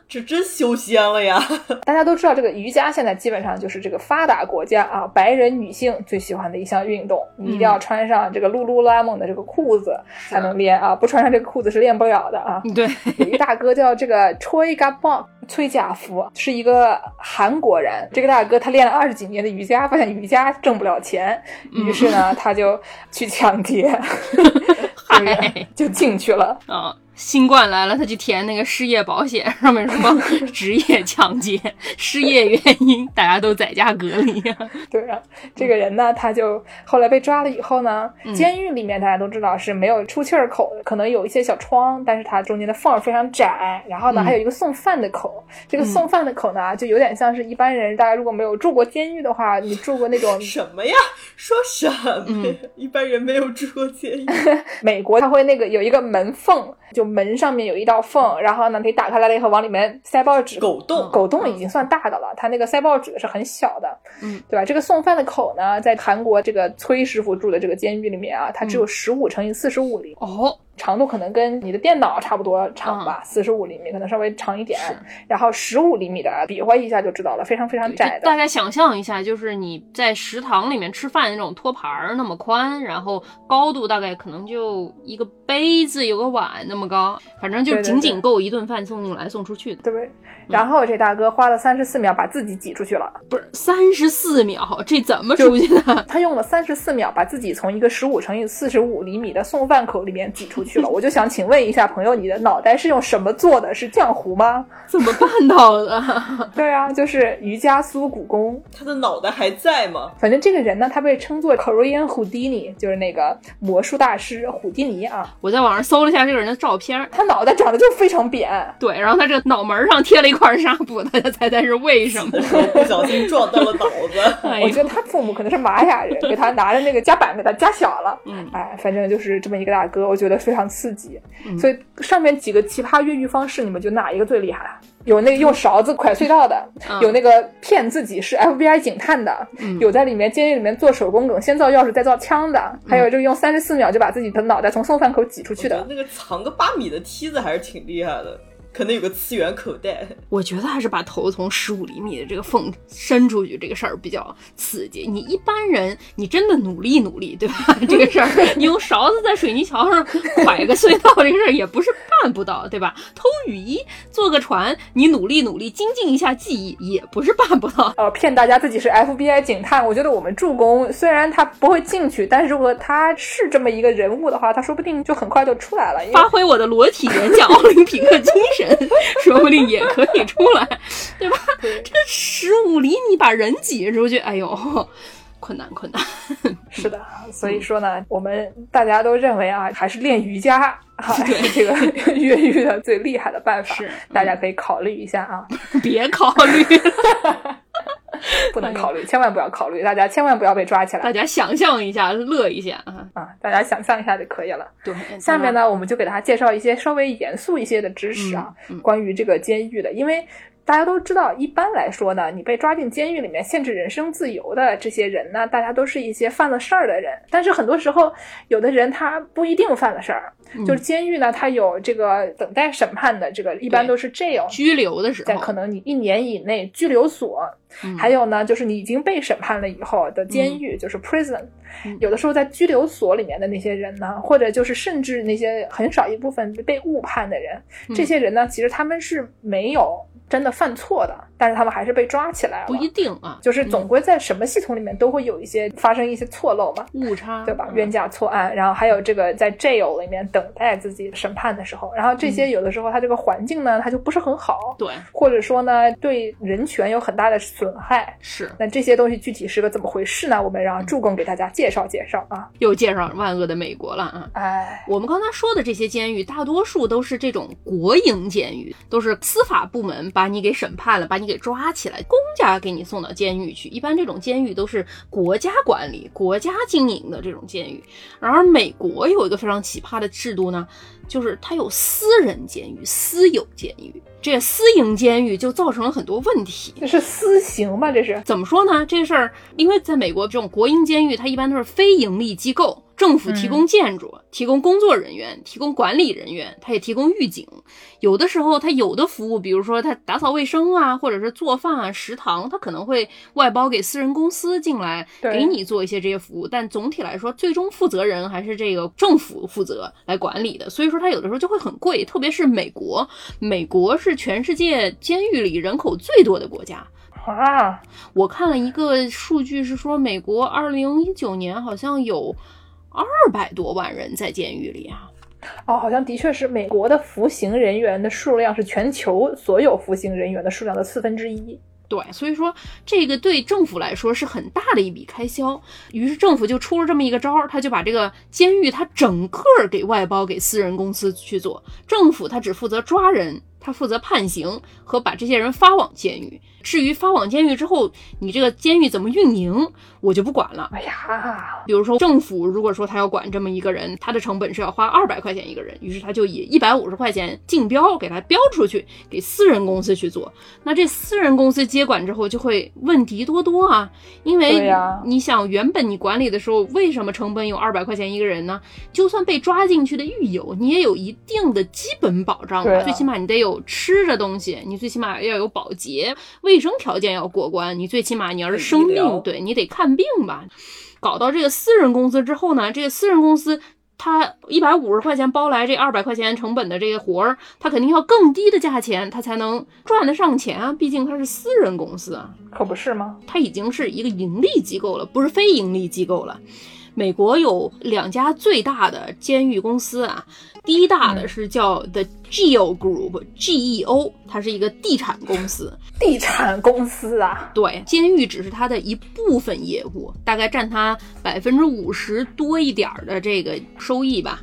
这真修仙了呀！(laughs) 大家都知道，这个瑜伽现在基本上就是这个发达国家啊，白人女性最喜欢的一项运动。你一定要穿上这个露露拉蒙的这个裤子才能练啊，不穿上这个裤子是练不了的啊。(laughs) 对，有一个大哥叫这个 Choi Gabon 崔家福，是一个韩国人。这个大哥他练了二十几年的瑜伽，发现瑜伽挣不了钱，于是呢，(laughs) 他就去抢劫，嗨就进去了。啊，新冠来了，他就填那个失业保险，(laughs) 上面说 (laughs) 职业抢劫，(laughs) 失业原因大家都在家隔离。对啊，这个人呢，他就后来被抓了以后呢，嗯监狱里面大家都知道是没有出气儿口的，可能有一些小窗，但是它中间的缝儿非常窄。然后呢，嗯还有一个送饭的口，这个送饭的口呢，就有点像是一般人，大家如果没有住过监狱的话，你住过那种什么呀？说什么呀？一般人没有住过监狱。美国，它会那个有一个门缝，就门上面有一道缝，然后呢，你打开来了以后往里面塞报纸。狗洞，狗洞已经算大的了，它那个塞报纸的是很小的，嗯，对吧？这个送饭的口呢，在韩国这个崔师傅住的这个监狱里面啊，它只有十五乘以四十五厘米，哦，长度可能跟你的电脑差不多长吧，四十五厘米可能稍微长一点，然后十五厘米的比划一下就知道了，非常非常窄的大。概想象一下，就是你在食堂里面吃饭那种托盘儿那么宽，然后高度大概可能就一个杯子有个碗那么高，反正就仅仅够一顿饭送进来送出去的。对不对？然后这大哥花了三十四秒把自己挤出去了，不是三十四秒，这怎么出去的？他用了三十四秒把自己从一个十五乘以四十五厘米的送饭口里面挤出去了。我就想请问一下朋友，你的脑袋是用什么做的？是浆糊吗？怎么办到的？(laughs) 对啊，就是瑜伽苏古功。他的脑袋还在吗？反正这个人呢，他被称作 Korean Houdini，就是那个魔术大师虎迪尼啊。我在网上搜了一下这个人的照片，他脑袋长得就非常扁，对，然后他这个脑门上贴了一块纱布，大家猜猜是为什么？不 (laughs) 小心撞到了脑子。哎我觉得他父母可能是玛雅人，给他拿着那个夹板给他夹小了。嗯哎，反正就是这么一个大哥，我觉得非常刺激。嗯所以上面几个奇葩越狱方式，你们觉得哪一个最厉害？有那个用勺子蒯隧道的，嗯有那个骗自己是 FBI 警探的，嗯有在里面监狱里面做手工梗，先造钥匙再造枪的，还有这个用三十四秒就把自己的脑袋从送饭口挤出去的。那个藏个八米的梯子还是挺厉害的。可能有个次元口袋。我觉得还是把头从十五厘米的这个缝伸出去这个事儿比较刺激。你一般人，你真的努力努力，对吧？(laughs) 这个事儿，你用勺子在水泥桥上拐个隧道，这个事儿也不是办不到，对吧？偷雨衣、坐个船，你努力努力精进一下技艺，也不是办不到。呃，骗大家自己是 FBI 警探，我觉得我们助攻虽然他不会进去，但是如果他是这么一个人物的话，他说不定就很快就出来了。发挥我的裸体演讲奥林匹克精神，(laughs) 说不定也可以出来，对吧？这十五厘米把人挤出去，哎呦，困难困难。是的，所以说呢，我们大家都认为啊，还是练瑜伽 (laughs) 啊，这个越狱的最厉害的办法，是大家可以考虑一下啊。(laughs) 别考虑，(laughs) 不能考虑，千万不要考虑，大家千万不要被抓起来。大家想象一下，乐一下啊啊！大家想象一下就可以了。对，下面呢，我们就给大家介绍一些稍微严肃一些的知识啊，关于这个监狱的，因为。大家都知道，一般来说呢，你被抓进监狱里面，限制人身自由的这些人呢，大家都是一些犯了事儿的人。但是很多时候，有的人他不一定犯了事儿，就是监狱呢，他有这个等待审判的这个，一般都是 jail 拘留的时候，在可能你一年以内拘留所，还有呢，就是你已经被审判了以后的监狱，就是 prison。有的时候在拘留所里面的那些人呢，或者就是甚至那些很少一部分被误判的人，这些人呢，其实他们是没有。真的犯错的，但是他们还是被抓起来了。不一定啊，就是总归在什么系统里面都会有一些发生一些错漏嘛，误差，对吧？冤假错案，然后还有这个在 jail 里面等待自己审判的时候，然后这些有的时候它这个环境呢，它就不是很好，对，或者说呢，对人权有很大的损害。是，那这些东西具体是个怎么回事呢？我们让助攻给大家介绍介绍啊。又介绍万恶的美国了啊！哎，我们刚才说的这些监狱，大多数都是这种国营监狱，都是司法部门把你给审判了。把你给抓起来，公家给你送到监狱去。一般这种监狱都是国家管理、国家经营的这种监狱。然而，美国有一个非常奇葩的制度呢，就是它有私人监狱、私有监狱。这私营监狱就造成了很多问题。这是私刑吧？这是怎么说呢？这事儿，因为在美国这种国营监狱，它一般都是非盈利机构。政府提供建筑，提供工作人员，提供管理人员，他也提供预警。有的时候，他有的服务，比如说他打扫卫生啊，或者是做饭啊，食堂，他可能会外包给私人公司进来，给你做一些这些服务。但总体来说，最终负责人还是这个政府负责来管理的。所以说，他有的时候就会很贵，特别是美国，美国是全世界监狱里人口最多的国家啊。我看了一个数据，是说美国二零一九年好像有。二百多万人在监狱里啊！哦，好像的确是美国的服刑人员的数量是全球所有服刑人员的数量的四分之一。对，所以说这个对政府来说是很大的一笔开销。于是政府就出了这么一个招儿，他就把这个监狱他整个给外包给私人公司去做，政府他只负责抓人。他负责判刑和把这些人发往监狱。至于发往监狱之后，你这个监狱怎么运营，我就不管了。哎呀，比如说政府如果说他要管这么一个人，他的成本是要花二百块钱一个人，于是他就以一百五十块钱竞标给他标出去，给私人公司去做。那这私人公司接管之后就会问题多多啊，因为你想原本你管理的时候，为什么成本有二百块钱一个人呢？就算被抓进去的狱友，你也有一定的基本保障吧，最起码你得有。有吃的东西，你最起码要有保洁，卫生条件要过关。你最起码你要是生病，对你得看病吧。搞到这个私人公司之后呢，这个私人公司他一百五十块钱包来这二百块钱成本的这个活儿，他肯定要更低的价钱，他才能赚得上钱啊。毕竟他是私人公司啊，可不是吗？他已经是一个盈利机构了，不是非盈利机构了。美国有两家最大的监狱公司啊，第一大的是叫 The Geo Group，G-E-O，它是一个地产公司。地产公司啊，对，监狱只是它的一部分业务，大概占它百分之五十多一点儿的这个收益吧。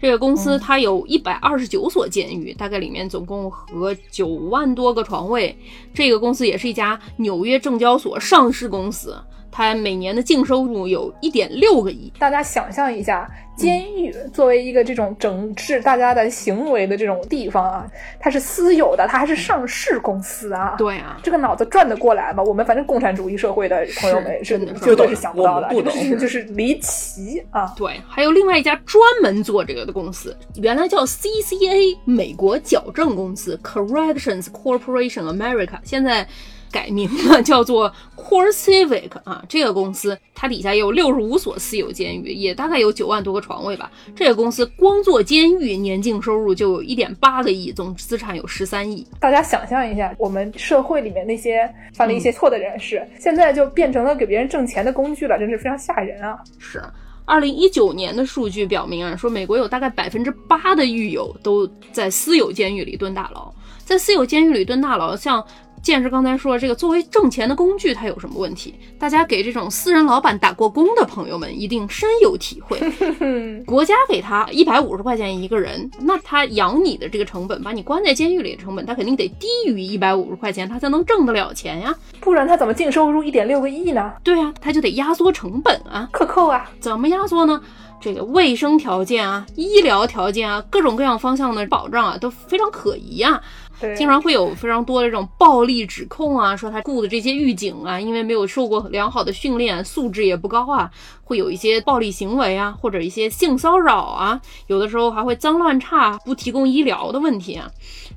这个公司它有一百二十九所监狱，大概里面总共和九万多个床位。这个公司也是一家纽约证交所上市公司。它每年的净收入有一点六个亿。大家想象一下，监狱作为一个这种整治大家的行为的这种地方啊，它是私有的，它还是上市公司啊。对啊，这个脑子转得过来吗？我们反正共产主义社会的朋友们是绝对是想不到的，不懂这个事情就是离奇啊。对，还有另外一家专门做这个的公司，原来叫 CCA 美国矫正公司 Corrections Corporation America，现在改名了，叫做 Core Civic 啊。这个公司它底下有六十五所私有监狱，也大概有九万多个床位吧。这个公司光做监狱年净收入就有一点八个亿，总资产有十三亿。大家想象一下，我们社会里面那些犯了一些错的人士，现在就变成了给别人挣钱的工具了，真是非常吓人啊！是，二零一九年的数据表明啊，说美国有大概百分之八的狱友都在私有监狱里蹲大牢，在私有监狱里蹲大牢，像。剑师刚才说，这个作为挣钱的工具，它有什么问题？大家给这种私人老板打过工的朋友们一定深有体会。(laughs) 国家给他一百五十块钱一个人，那他养你的这个成本，把你关在监狱里的成本，他肯定得低于一百五十块钱，他才能挣得了钱呀。不然他怎么净收入一点六个亿呢？对啊，他就得压缩成本啊。克扣啊！怎么压缩呢？这个卫生条件啊、医疗条件啊、各种各样方向的保障啊，都非常可疑啊。经常会有非常多的这种暴力指控啊，说他雇的这些狱警啊，因为没有受过良好的训练，素质也不高啊，会有一些暴力行为啊，或者一些性骚扰啊，有的时候还会脏乱差，不提供医疗的问题啊。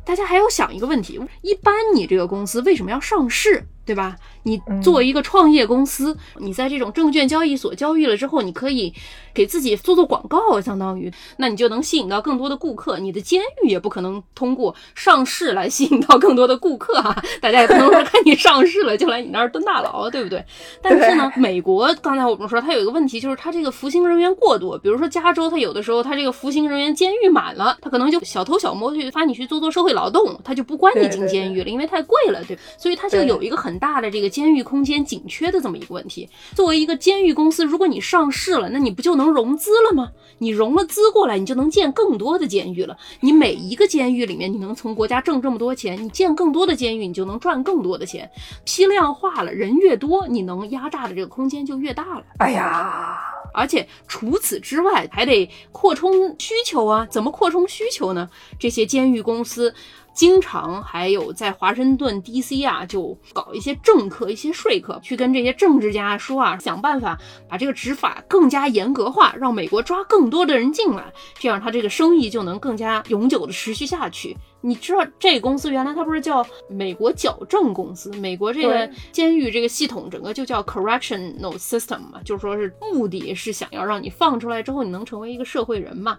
大家还要想一个问题，一般你这个公司为什么要上市？对吧？你作为一个创业公司，你在这种证券交易所交易了之后，你可以给自己做做广告，相当于那你就能吸引到更多的顾客。你的监狱也不可能通过上市来吸引到更多的顾客啊！(laughs) 大家也不能说看你上市了就来你那儿蹲大牢，对不对？(laughs) 但是呢，美国刚才我们说它有一个问题，就是它这个服刑人员过多。比如说加州，它有的时候它这个服刑人员监狱满了，它可能就小偷小摸去发你去做做社会劳动，它就不关你进监狱了，因为太贵了，对。所以它就有一个很大的这个监狱空间紧缺的这么一个问题。作为一个监狱公司，如果你上市了，那你不就能融资了吗？你融了资过来，你就能建更多的监狱了。你每一个监狱里面，你能从国家挣这么多钱，你建更多的监狱，你就能赚更多的钱。批量化了，人越多，你能压榨的这个空间就越大了。哎呀，而且除此之外，还得扩充需求啊！怎么扩充需求呢？这些监狱公司。经常还有在华盛顿 D.C. 啊，就搞一些政客、一些说客，去跟这些政治家说啊，想办法把这个执法更加严格化，让美国抓更多的人进来，这样他这个生意就能更加永久的持续下去。你知道这公司原来它不是叫美国矫正公司？美国这个监狱这个系统整个就叫 correctional system 嘛，就是说是目的是想要让你放出来之后，你能成为一个社会人嘛。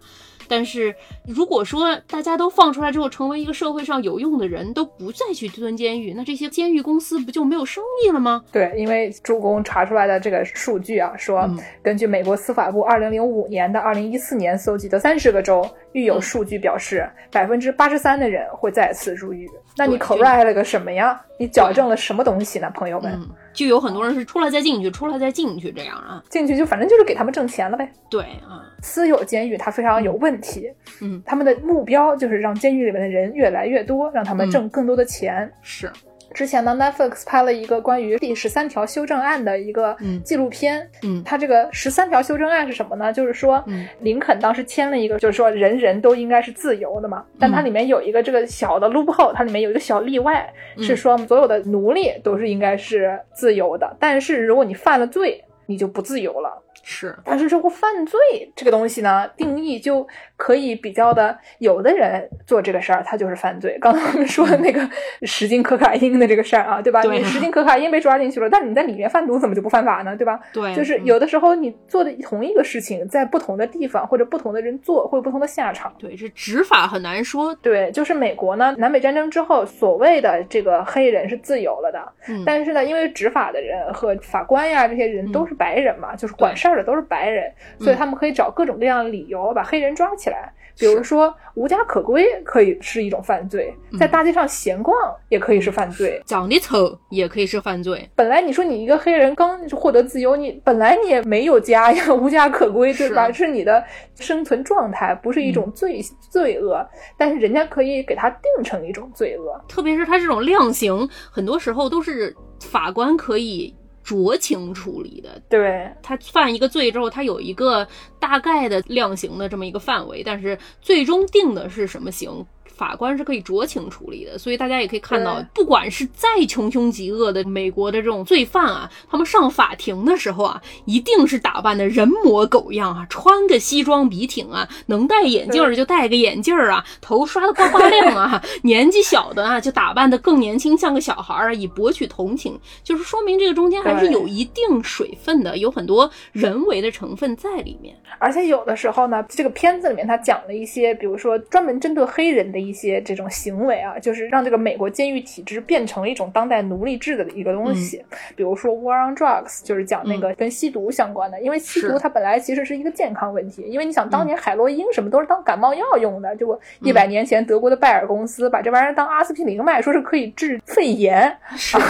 但是如果说大家都放出来之后，成为一个社会上有用的人，都不再去蹲监狱，那这些监狱公司不就没有生意了吗？对，因为助攻查出来的这个数据啊，说根据美国司法部二零零五年到二零一四年搜集的三十个州狱友数据表示，百分之八十三的人会再次入狱。那你 correct 了个什么呀？你矫正了什么东西呢，朋友们？就有很多人是出来再进去，出来再进去这样啊，进去就反正就是给他们挣钱了呗。对啊，私有监狱它非常有问题，嗯，他们的目标就是让监狱里面的人越来越多，让他们挣更多的钱。是。之前呢，Netflix 拍了一个关于第十三条修正案的一个纪录片。嗯，它这个十三条修正案是什么呢？就是说，林肯当时签了一个，就是说人人都应该是自由的嘛。但它里面有一个这个小的 loophole，它里面有一个小例外，是说所有的奴隶都是应该是自由的。但是如果你犯了罪，你就不自由了。是，但是这个犯罪这个东西呢，定义就可以比较的，有的人做这个事儿，他就是犯罪。刚才我们说的那个 (laughs) 十斤可卡因的这个事儿啊，对吧？对。你十斤可卡因被抓进去了，但你在里面贩毒，怎么就不犯法呢？对吧？对。就是有的时候你做的同一个事情，在不同的地方或者不同的人做，会有不同的下场。对，是执法很难说。对，就是美国呢，南北战争之后，所谓的这个黑人是自由了的，嗯。但是呢，因为执法的人和法官呀这些人都是白人嘛，就是管事儿的都是白人。所以他们可以找各种各样的理由把黑人抓起来，比如说无家可归可以是一种犯罪，在大街上闲逛也可以是犯罪，长得丑也可以是犯罪。本来你说你一个黑人刚获得自由，你本来你也没有家呀，无家可归，对吧？是。你的生存状态，不是一种罪罪恶，但是人家可以给他定成一种罪恶，特别是他这种量刑，很多时候都是法官可以。酌情处理的。对，他犯一个罪之后，他有一个大概的量刑的这么一个范围，但是最终定的是什么刑？法官是可以酌情处理的，所以大家也可以看到，不管是再穷凶极恶的美国的这种罪犯啊，他们上法庭的时候啊，一定是打扮的人模狗样啊，穿个西装笔挺啊，能戴眼镜就戴个眼镜啊，(laughs) 头刷的光光亮啊，(laughs) 年纪小的啊就打扮的更年轻，像个小孩儿，以博取同情，就是说明这个中间还是有一定水分的，有很多人为的成分在里面。而且有的时候呢，这个片子里面他讲了一些，比如说专门针对黑人的一些这种行为啊，就是让这个美国监狱体制变成了一种当代奴隶制的一个东西。比如说《War on Drugs》，就是讲那个跟吸毒相关的，因为吸毒它本来其实是一个健康问题，因为你想当年海洛因什么都是当感冒药用的，结果一百年前德国的拜耳公司把这玩意儿当阿司匹林卖，说是可以治肺炎，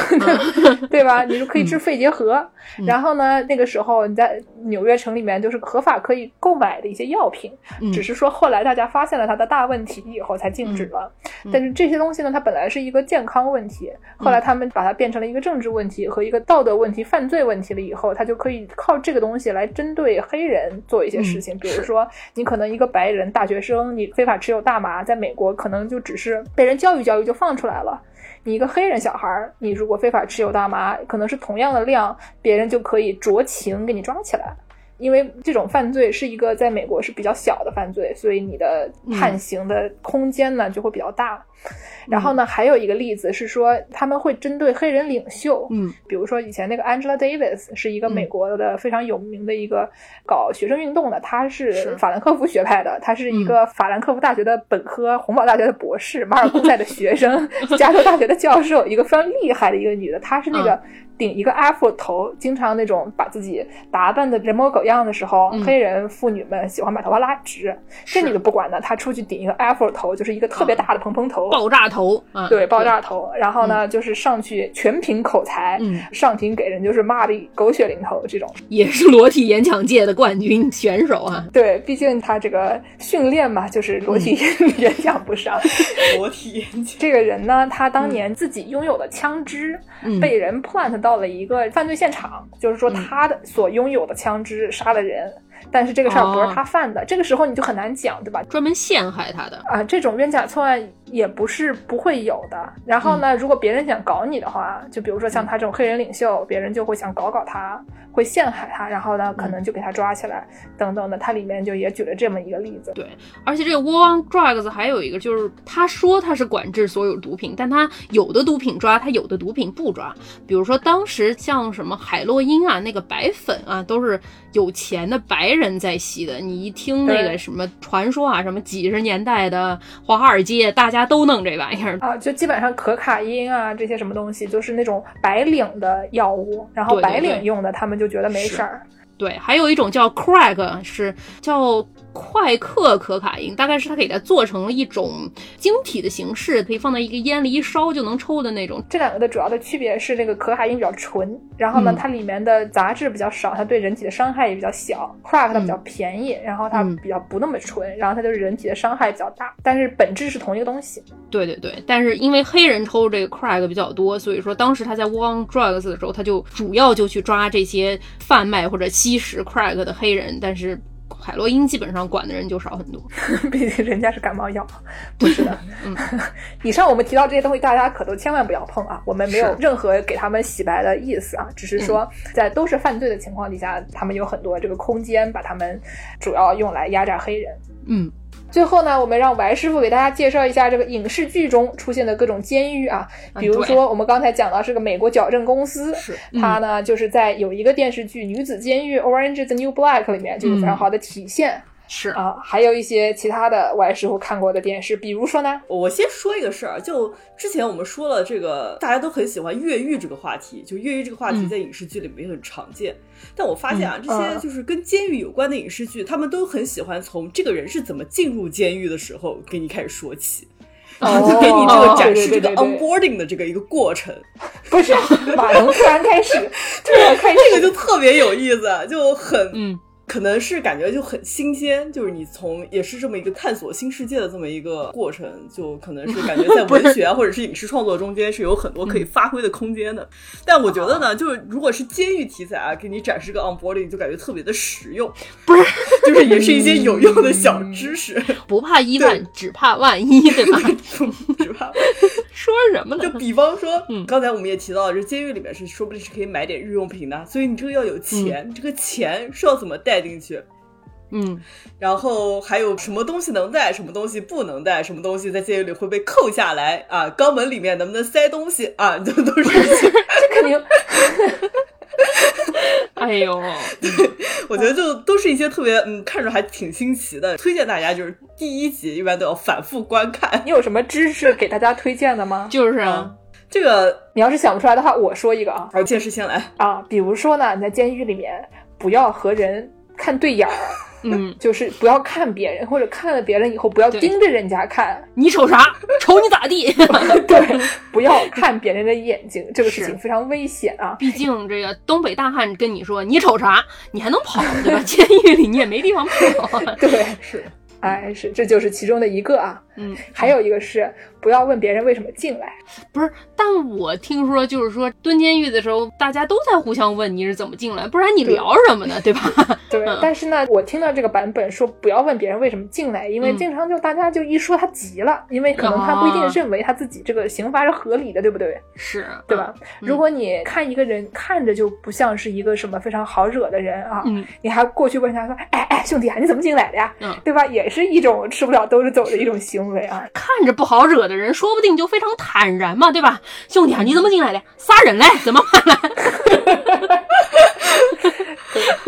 (laughs) 对吧？你说可以治肺结核。然后呢，那个时候你在纽约城里面就是合法可以购买的一些药品，只是说后来大家发现了它的大问题以后才禁止了。但是这些东西呢，它本来是一个健康问题，后来他们把它变成了一个政治问题和一个道德问题、犯罪问题了以后，他就可以靠这个东西来针对黑人做一些事情。比如说，你可能一个白人大学生，你非法持有大麻，在美国可能就只是被人教育教育就放出来了。你一个黑人小孩儿，你如果非法持有大麻，可能是同样的量，别人就可以酌情给你抓起来，因为这种犯罪是一个在美国是比较小的犯罪，所以你的判刑的空间呢就会比较大。然后呢，还有一个例子是说，他们会针对黑人领袖，嗯，比如说以前那个 Angela Davis 是一个美国的非常有名的一个搞学生运动的，她是法兰克福学派的，她是一个法兰克福大学的本科，洪堡大学的博士，马尔库塞的学生，(laughs) 加州大学的教授，一个非常厉害的一个女的，她是那个顶一个 Afro 头，经常那种把自己打扮的人模狗样的时候，黑人妇女们喜欢把头发拉直，这女的不管呢，她出去顶一个 Afro 头，就是一个特别大的蓬蓬头。爆炸头，对，爆炸头。然后呢，就是上去全凭口才，上庭给人就是骂的狗血淋头，这种。也是裸体演讲界的冠军选手啊。对，毕竟他这个训练嘛，就是裸体 (laughs) 演讲不上。裸体演讲，这个人呢，他当年自己拥有的枪支被人 plant 到了一个犯罪现场，就是说他的所拥有的枪支杀了人。但是这个事儿不是他犯的，这个时候你就很难讲，对吧？专门陷害他的啊，这种冤假错案也不是不会有的。然后呢，如果别人想搞你的话，就比如说像他这种黑人领袖，别人就会想搞搞他，会陷害他，然后呢，可能就给他抓起来，等等的。他里面就也举了这么一个例子。对，而且这个 War on Drugs 还有一个就是，他说他是管制所有毒品，但他有的毒品抓，他有的毒品不抓。比如说当时像什么海洛因啊，那个白粉啊，都是有钱的白人在吸的。你一听那个什么传说啊，什么几十年代的华尔街，大家都弄这玩意儿啊，就基本上可卡因啊这些什么东西，就是那种白领的药物，然后白领用的，他们就觉得没事儿。对，还有一种叫 crack，是叫。快克可卡因大概是它给它做成了一种晶体的形式，可以放在一个烟里一烧就能抽的那种。这两个的主要的区别是，这个可卡因比较纯，然后呢，它里面的杂质比较少，它对人体的伤害也比较小。crack 它比较便宜，然后它比较不那么纯，然后它就是人体的伤害比较大，但是本质是同一个东西。对对对，但是因为黑人抽这个 crack 比较多，所以说当时他在 War on Drugs 的时候，他就主要就去抓这些贩卖或者吸食 crack 的黑人，但是。海洛因基本上管的人就少很多，(laughs) 毕竟人家是感冒药，不是的。嗯，(laughs) 以上我们提到这些东西，大家可都千万不要碰啊！我们没有任何给他们洗白的意思啊，只是说在都是犯罪的情况底下，他们有很多这个空间，把他们主要用来压榨黑人。嗯。最后呢，我们让白师傅给大家介绍一下这个影视剧中出现的各种监狱啊，比如说我们刚才讲到这个美国矫正公司，是它呢就是在有一个电视剧《女子监狱》（Orange the New Black） 里面就有非常好的体现。是啊，还有一些其他的我师傅看过的电视，比如说呢，我先说一个事儿，就之前我们说了这个大家都很喜欢越狱这个话题，就越狱这个话题在影视剧里面很常见。但我发现啊，这些就是跟监狱有关的影视剧，他们都很喜欢从这个人是怎么进入监狱的时候给你开始说起，然后就给你这个展示这个 onboarding 的这个一个过程。(laughs) 不是，马龙突然开始，(laughs) 突然开始，这个就特别有意思，就很嗯。可能是感觉就很新鲜，就是你从也是这么一个探索新世界的这么一个过程，就可能是感觉在 (laughs) 文学啊或者是影视创作中间是有很多可以发挥的空间的。但我觉得呢，就是如果是监狱题材啊，给你展示个 onboarding，就感觉特别的实用，不是，就是也是一些有用的小知识，不怕一万，只怕万一，对吧？(laughs) 只怕说什么呢？就比方说，嗯，刚才我们也提到了，这监狱里面是说不定是可以买点日用品的，所以你这个要有钱，这个钱是要怎么带进去？嗯，然后还有什么东西能带，什么东西不能带，什么东西在监狱里会被扣下来啊？肛门里面能不能塞东西啊？这都是 (laughs) 这肯定。(laughs) 哎呦，对，我觉得就都是一些特别嗯，看着还挺新奇的，推荐大家就是第一集一般都要反复观看。你有什么知识给大家推荐的吗？就是啊，这个你要是想不出来的话，我说一个啊。好，剑士先来啊。比如说呢，你在监狱里面不要和人看对眼儿。嗯，(laughs) 就是不要看别人，或者看了别人以后不要盯着人家看。(laughs) 你瞅啥？瞅你咋地？(laughs) 对，不要看别人的眼睛，这个事情非常危险啊。毕竟这个东北大汉跟你说你瞅啥，你还能跑对吧？监狱里你也没地方跑。对，是。哎，是，这就是其中的一个啊。嗯，(laughs) 还有一个是不要问别人为什么进来。不是，但我听说就是说蹲监狱的时候，大家都在互相问你是怎么进来，不然你聊什么呢？对吧？(laughs) 对。但是呢，我听到这个版本说不要问别人为什么进来，因为经常就大家就一说他急了，因为可能他不一定认为他自己这个刑罚是合理的，对不对？是，对吧？如果你看一个人看着就不像是一个什么非常好惹的人啊，你还过去问他说：“哎哎，兄弟啊，你怎么进来的呀？”嗯，对吧？也是一种吃不了兜着走的一种行看着不好惹的人，说不定就非常坦然嘛，对吧？兄弟啊，你怎么进来的？杀人嘞？怎么办呢？(laughs)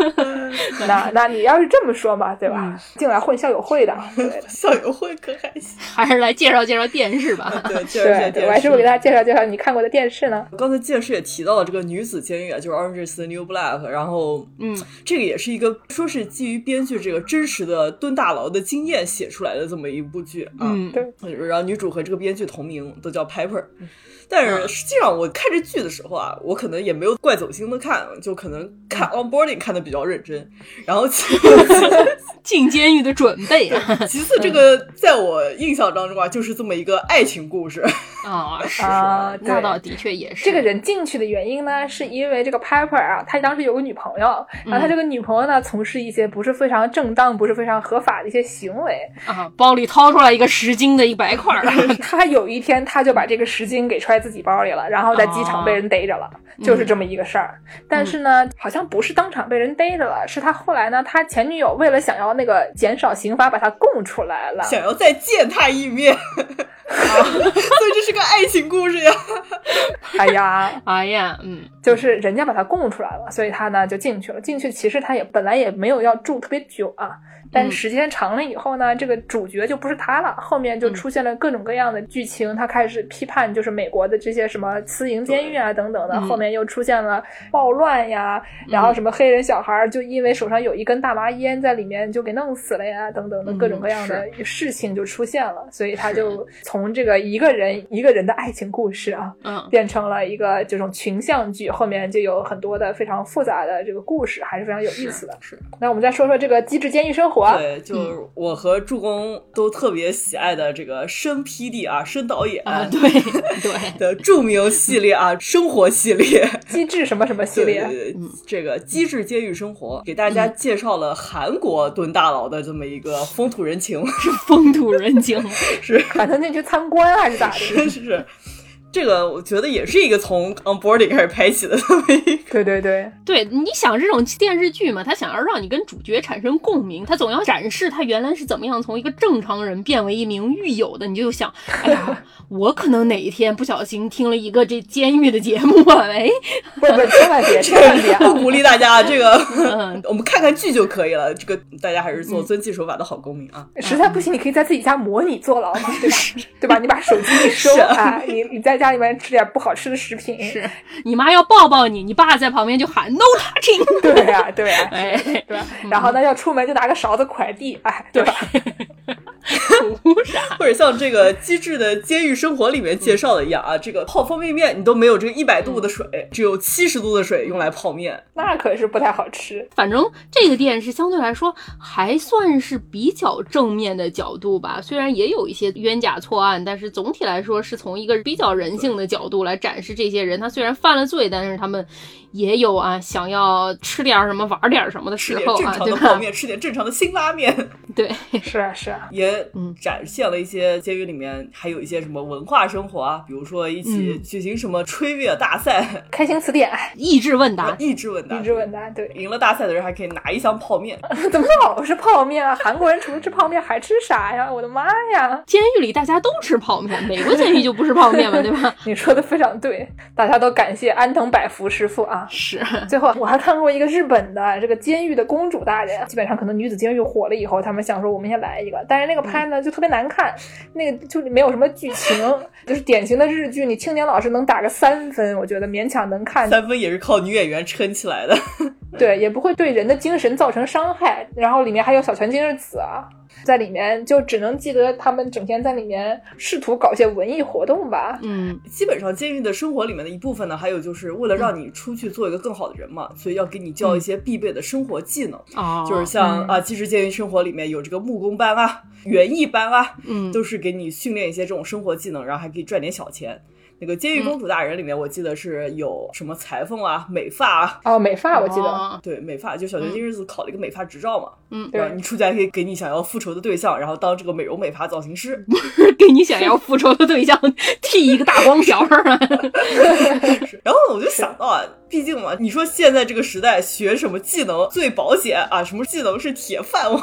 (laughs) 那那你要是这么说嘛，对吧？进来混校友会的，(laughs) 校友会可还行？还是来介绍介绍电视吧。(laughs) 对，介绍介绍。我还是不给大家介绍介绍你看过的电视呢？刚才电视也提到了这个女子监狱啊，就是 Orange is the New Black。然后，嗯，这个也是一个说是基于编剧这个真实的蹲大牢的经验写出来的这么一部剧啊。嗯，对。然后女主和这个编剧同名，都叫 Piper。但是实际上我看这剧的时候啊，我可能也没有怪走心的看，就可能看 Onboarding 看的比较认真。然后其 (laughs) 次进监狱的准备，其次这个在我印象当中啊，就是这么一个爱情故事啊，(laughs) 是啊，那倒的确也是。这个人进去的原因呢，是因为这个 Piper 啊，他当时有个女朋友，然后他这个女朋友呢，从事一些不是非常正当、不是非常合法的一些行为啊，包里掏出来一个十斤的一百块，(laughs) 他有一天他就把这个十斤给揣自己包里了，然后在机场被人逮着了，就是这么一个事儿。但是呢，好像不是当场被人逮着了，是他后来呢，他前女友为了想要那个减少刑罚，把他供出来了，想要再见他一面，(laughs) 所以这是个爱情故事呀。(laughs) 哎呀，(laughs) 哎呀，嗯，就是人家把他供出来了，所以他呢就进去了。进去其实他也本来也没有要住特别久啊。但时间长了以后呢，这个主角就不是他了。后面就出现了各种各样的剧情，他开始批判就是美国的这些什么私营监狱啊等等的。后面又出现了暴乱呀，然后什么黑人小孩就因为手上有一根大麻烟在里面就给弄死了呀，等等的各种各样的事情就出现了。所以他就从这个一个人一个人的爱情故事啊，嗯，变成了一个这种群像剧。后面就有很多的非常复杂的这个故事，还是非常有意思的。是。那我们再说说这个机智监狱生活。对，就是我和助攻都特别喜爱的这个申 PD 啊，申导演啊，对对的著名系列啊，生活系列，机智什么什么系列，这个机智监狱生活，给大家介绍了韩国蹲大牢的这么一个风土人情，是 (laughs) 风土人情，是。(laughs) 把他进去参观还是咋的？是 (laughs) 是。这个我觉得也是一个从 onboarding 开始拍起的这么一个，(laughs) 对对对对，你想这种电视剧嘛，他想要让你跟主角产生共鸣，他总要展示他原来是怎么样从一个正常人变为一名狱友的，你就想，哎呀，(laughs) 我可能哪一天不小心听了一个这监狱的节目啊，哎，不不，千万别，千万别，不鼓励大家这个，嗯 (laughs) 我们看看剧就可以了，这个大家还是做遵纪守法的好公民啊。实在不行，你可以在自己家模拟坐牢嘛，对吧？对吧？你把手机一收啊，你你在家。家里面吃点不好吃的食品，是你妈要抱抱你，你爸在旁边就喊 “no (laughs) touching”。对呀，对呀，哎，对吧？然后呢，要出门就拿个勺子快递，哎，对吧？图啥？或者像这个《机智的监狱生活》里面介绍的一样啊，这个泡方便面你都没有这个一百度的水，只有七十度的水用来泡面，那可是不太好吃。反正这个店是相对来说还算是比较正面的角度吧，虽然也有一些冤假错案，但是总体来说是从一个比较人性的角度来展示这些人，他虽然犯了罪，但是他们也有啊想要吃点什么、玩点什么的时候啊，对吧？泡面，吃点正常的辛拉面。(laughs) 对，是啊，是啊，也展现了一些监狱里面还有一些什么文化生活啊，比如说一起举行什么吹乐大赛、(laughs) 开心词典、益智问答、益智问答、益智问答，对，赢了大赛的人还可以拿一箱泡面。(laughs) 怎么老是泡面啊？韩国人除了吃泡面还吃啥呀？我的妈呀！监狱里大家都吃泡面，美国监狱就不是泡面嘛，对吧？(laughs) 你说的非常对，大家都感谢安藤百福师傅啊。是，最后我还看过一个日本的这个监狱的公主大人，基本上可能女子监狱火了以后，他们想说我们先来一个，但是那个拍呢就特别难看，那个就没有什么剧情，就是典型的日剧，你青年老师能打个三分，我觉得勉强能看。三分也是靠女演员撑起来的，(laughs) 对，也不会对人的精神造成伤害。然后里面还有小泉今日子啊。在里面就只能记得他们整天在里面试图搞些文艺活动吧。嗯，基本上监狱的生活里面的一部分呢，还有就是为了让你出去做一个更好的人嘛，所以要给你教一些必备的生活技能。哦，就是像啊，其实监狱生活里面有这个木工班啊、园艺班啊，嗯，都是给你训练一些这种生活技能，然后还可以赚点小钱。那个《监狱公主大人》里面，我记得是有什么裁缝啊、美发啊。哦，美发我记得，对，美发就小学今日子考了一个美发执照嘛。嗯，对，你出去还可以给你想要复仇的对象，然后当这个美容美发造型师。(laughs) 给你想要复仇的对象剃一个大光条儿啊。(laughs) 然后我就想到啊，毕竟嘛，你说现在这个时代学什么技能最保险啊？什么技能是铁饭碗？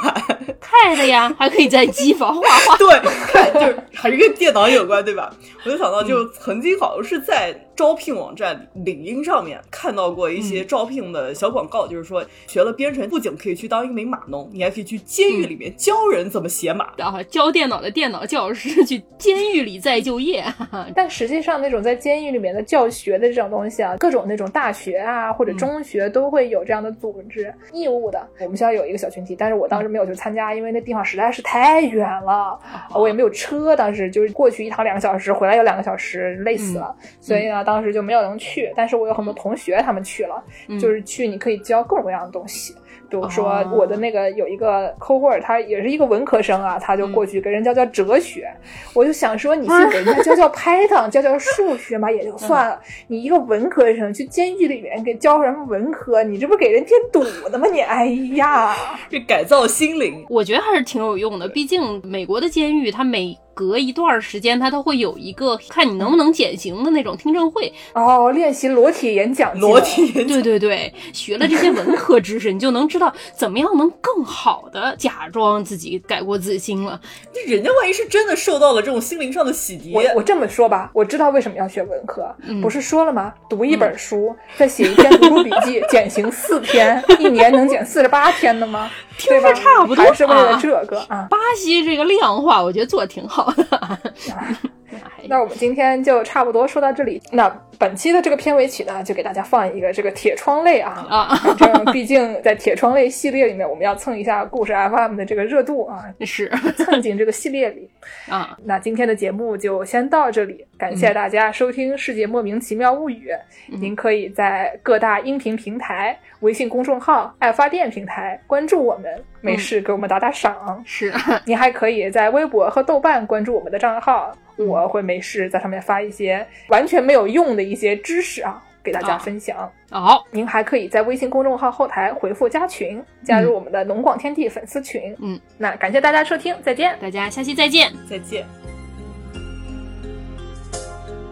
太的呀，还可以在机房画画。(laughs) 对，就是还是跟电脑有关，对吧？我就想到，就曾经好像是在招聘网站领英上面看到过一些招聘的小广告，就是说学了编程，不仅可以去当一名码农，你还可以去监狱里面教人怎么写码，然后教电脑的电脑教师去监狱里再就业。(laughs) 但实际上，那种在监狱里面的教学的这种东西啊，各种那种大学啊或者中学都会有这样的组织义务的。我们学校有一个小群体，但是我当时没有去参加，因为那地方实在是太远了，我也没有车，当时就是过去一趟两个小时，回来有两个小时，累死了。所以呢，当时就没有人去。但是我有很多同学他们去了，就是去你可以教各种各样的东西。比如说我的那个有一个 cohort，他也是一个文科生啊，他就过去给人教教哲学。我就想说，你去给人家教教 Python，(laughs) 教教数学嘛也就算了，你一个文科生去监狱里面给教什么文科，你这不给人添堵的吗？你哎呀，这改造心灵，我觉得还是挺有用的。毕竟美国的监狱，它每隔一段时间，他都会有一个看你能不能减刑的那种听证会哦，练习裸体演讲，裸体演讲，对对对，学了这些文科知识，你就能知道怎么样能更好的假装自己改过自新了。人家万一是真的受到了这种心灵上的洗涤，我我这么说吧，我知道为什么要学文科，嗯、不是说了吗？读一本书，嗯、再写一篇读书笔记，(laughs) 减刑四天，一年能减四十八天的吗？听着差不多，还是为了这个啊。巴西这个量化，我觉得做的挺好的。(laughs) 那我们今天就差不多说到这里。那本期的这个片尾曲呢，就给大家放一个这个铁窗泪啊啊！(laughs) 毕竟在铁窗泪系列里面，我们要蹭一下故事 FM 的这个热度啊，是 (laughs) 蹭进这个系列里 (laughs) 啊。那今天的节目就先到这里，感谢大家收听《世界莫名其妙物语》。嗯、您可以在各大音频平台、微信公众号、爱发电平台关注我们，没事给我们打打赏。是，您还可以在微博和豆瓣关注我们的账号。我会没事在上面发一些完全没有用的一些知识啊，给大家分享。好、哦，您还可以在微信公众号后台回复加群，加入我们的农广天地粉丝群。嗯，那感谢大家收听，再见，大家下期再见，再见。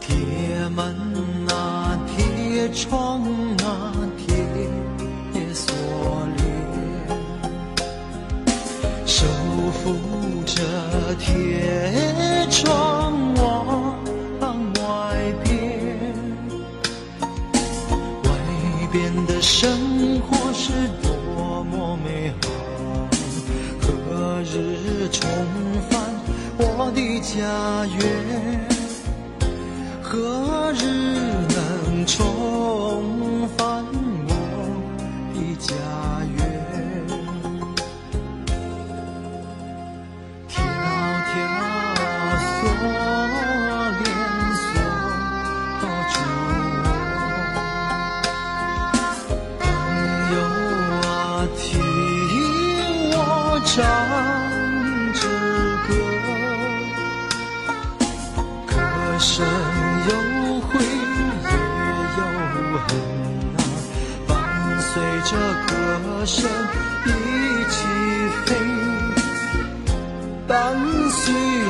铁门啊，铁窗啊，铁锁链，守护这铁窗往外边，外边的生活是多么美好，何日重返我的家园？何日能重返我的家声一起飞，伴随。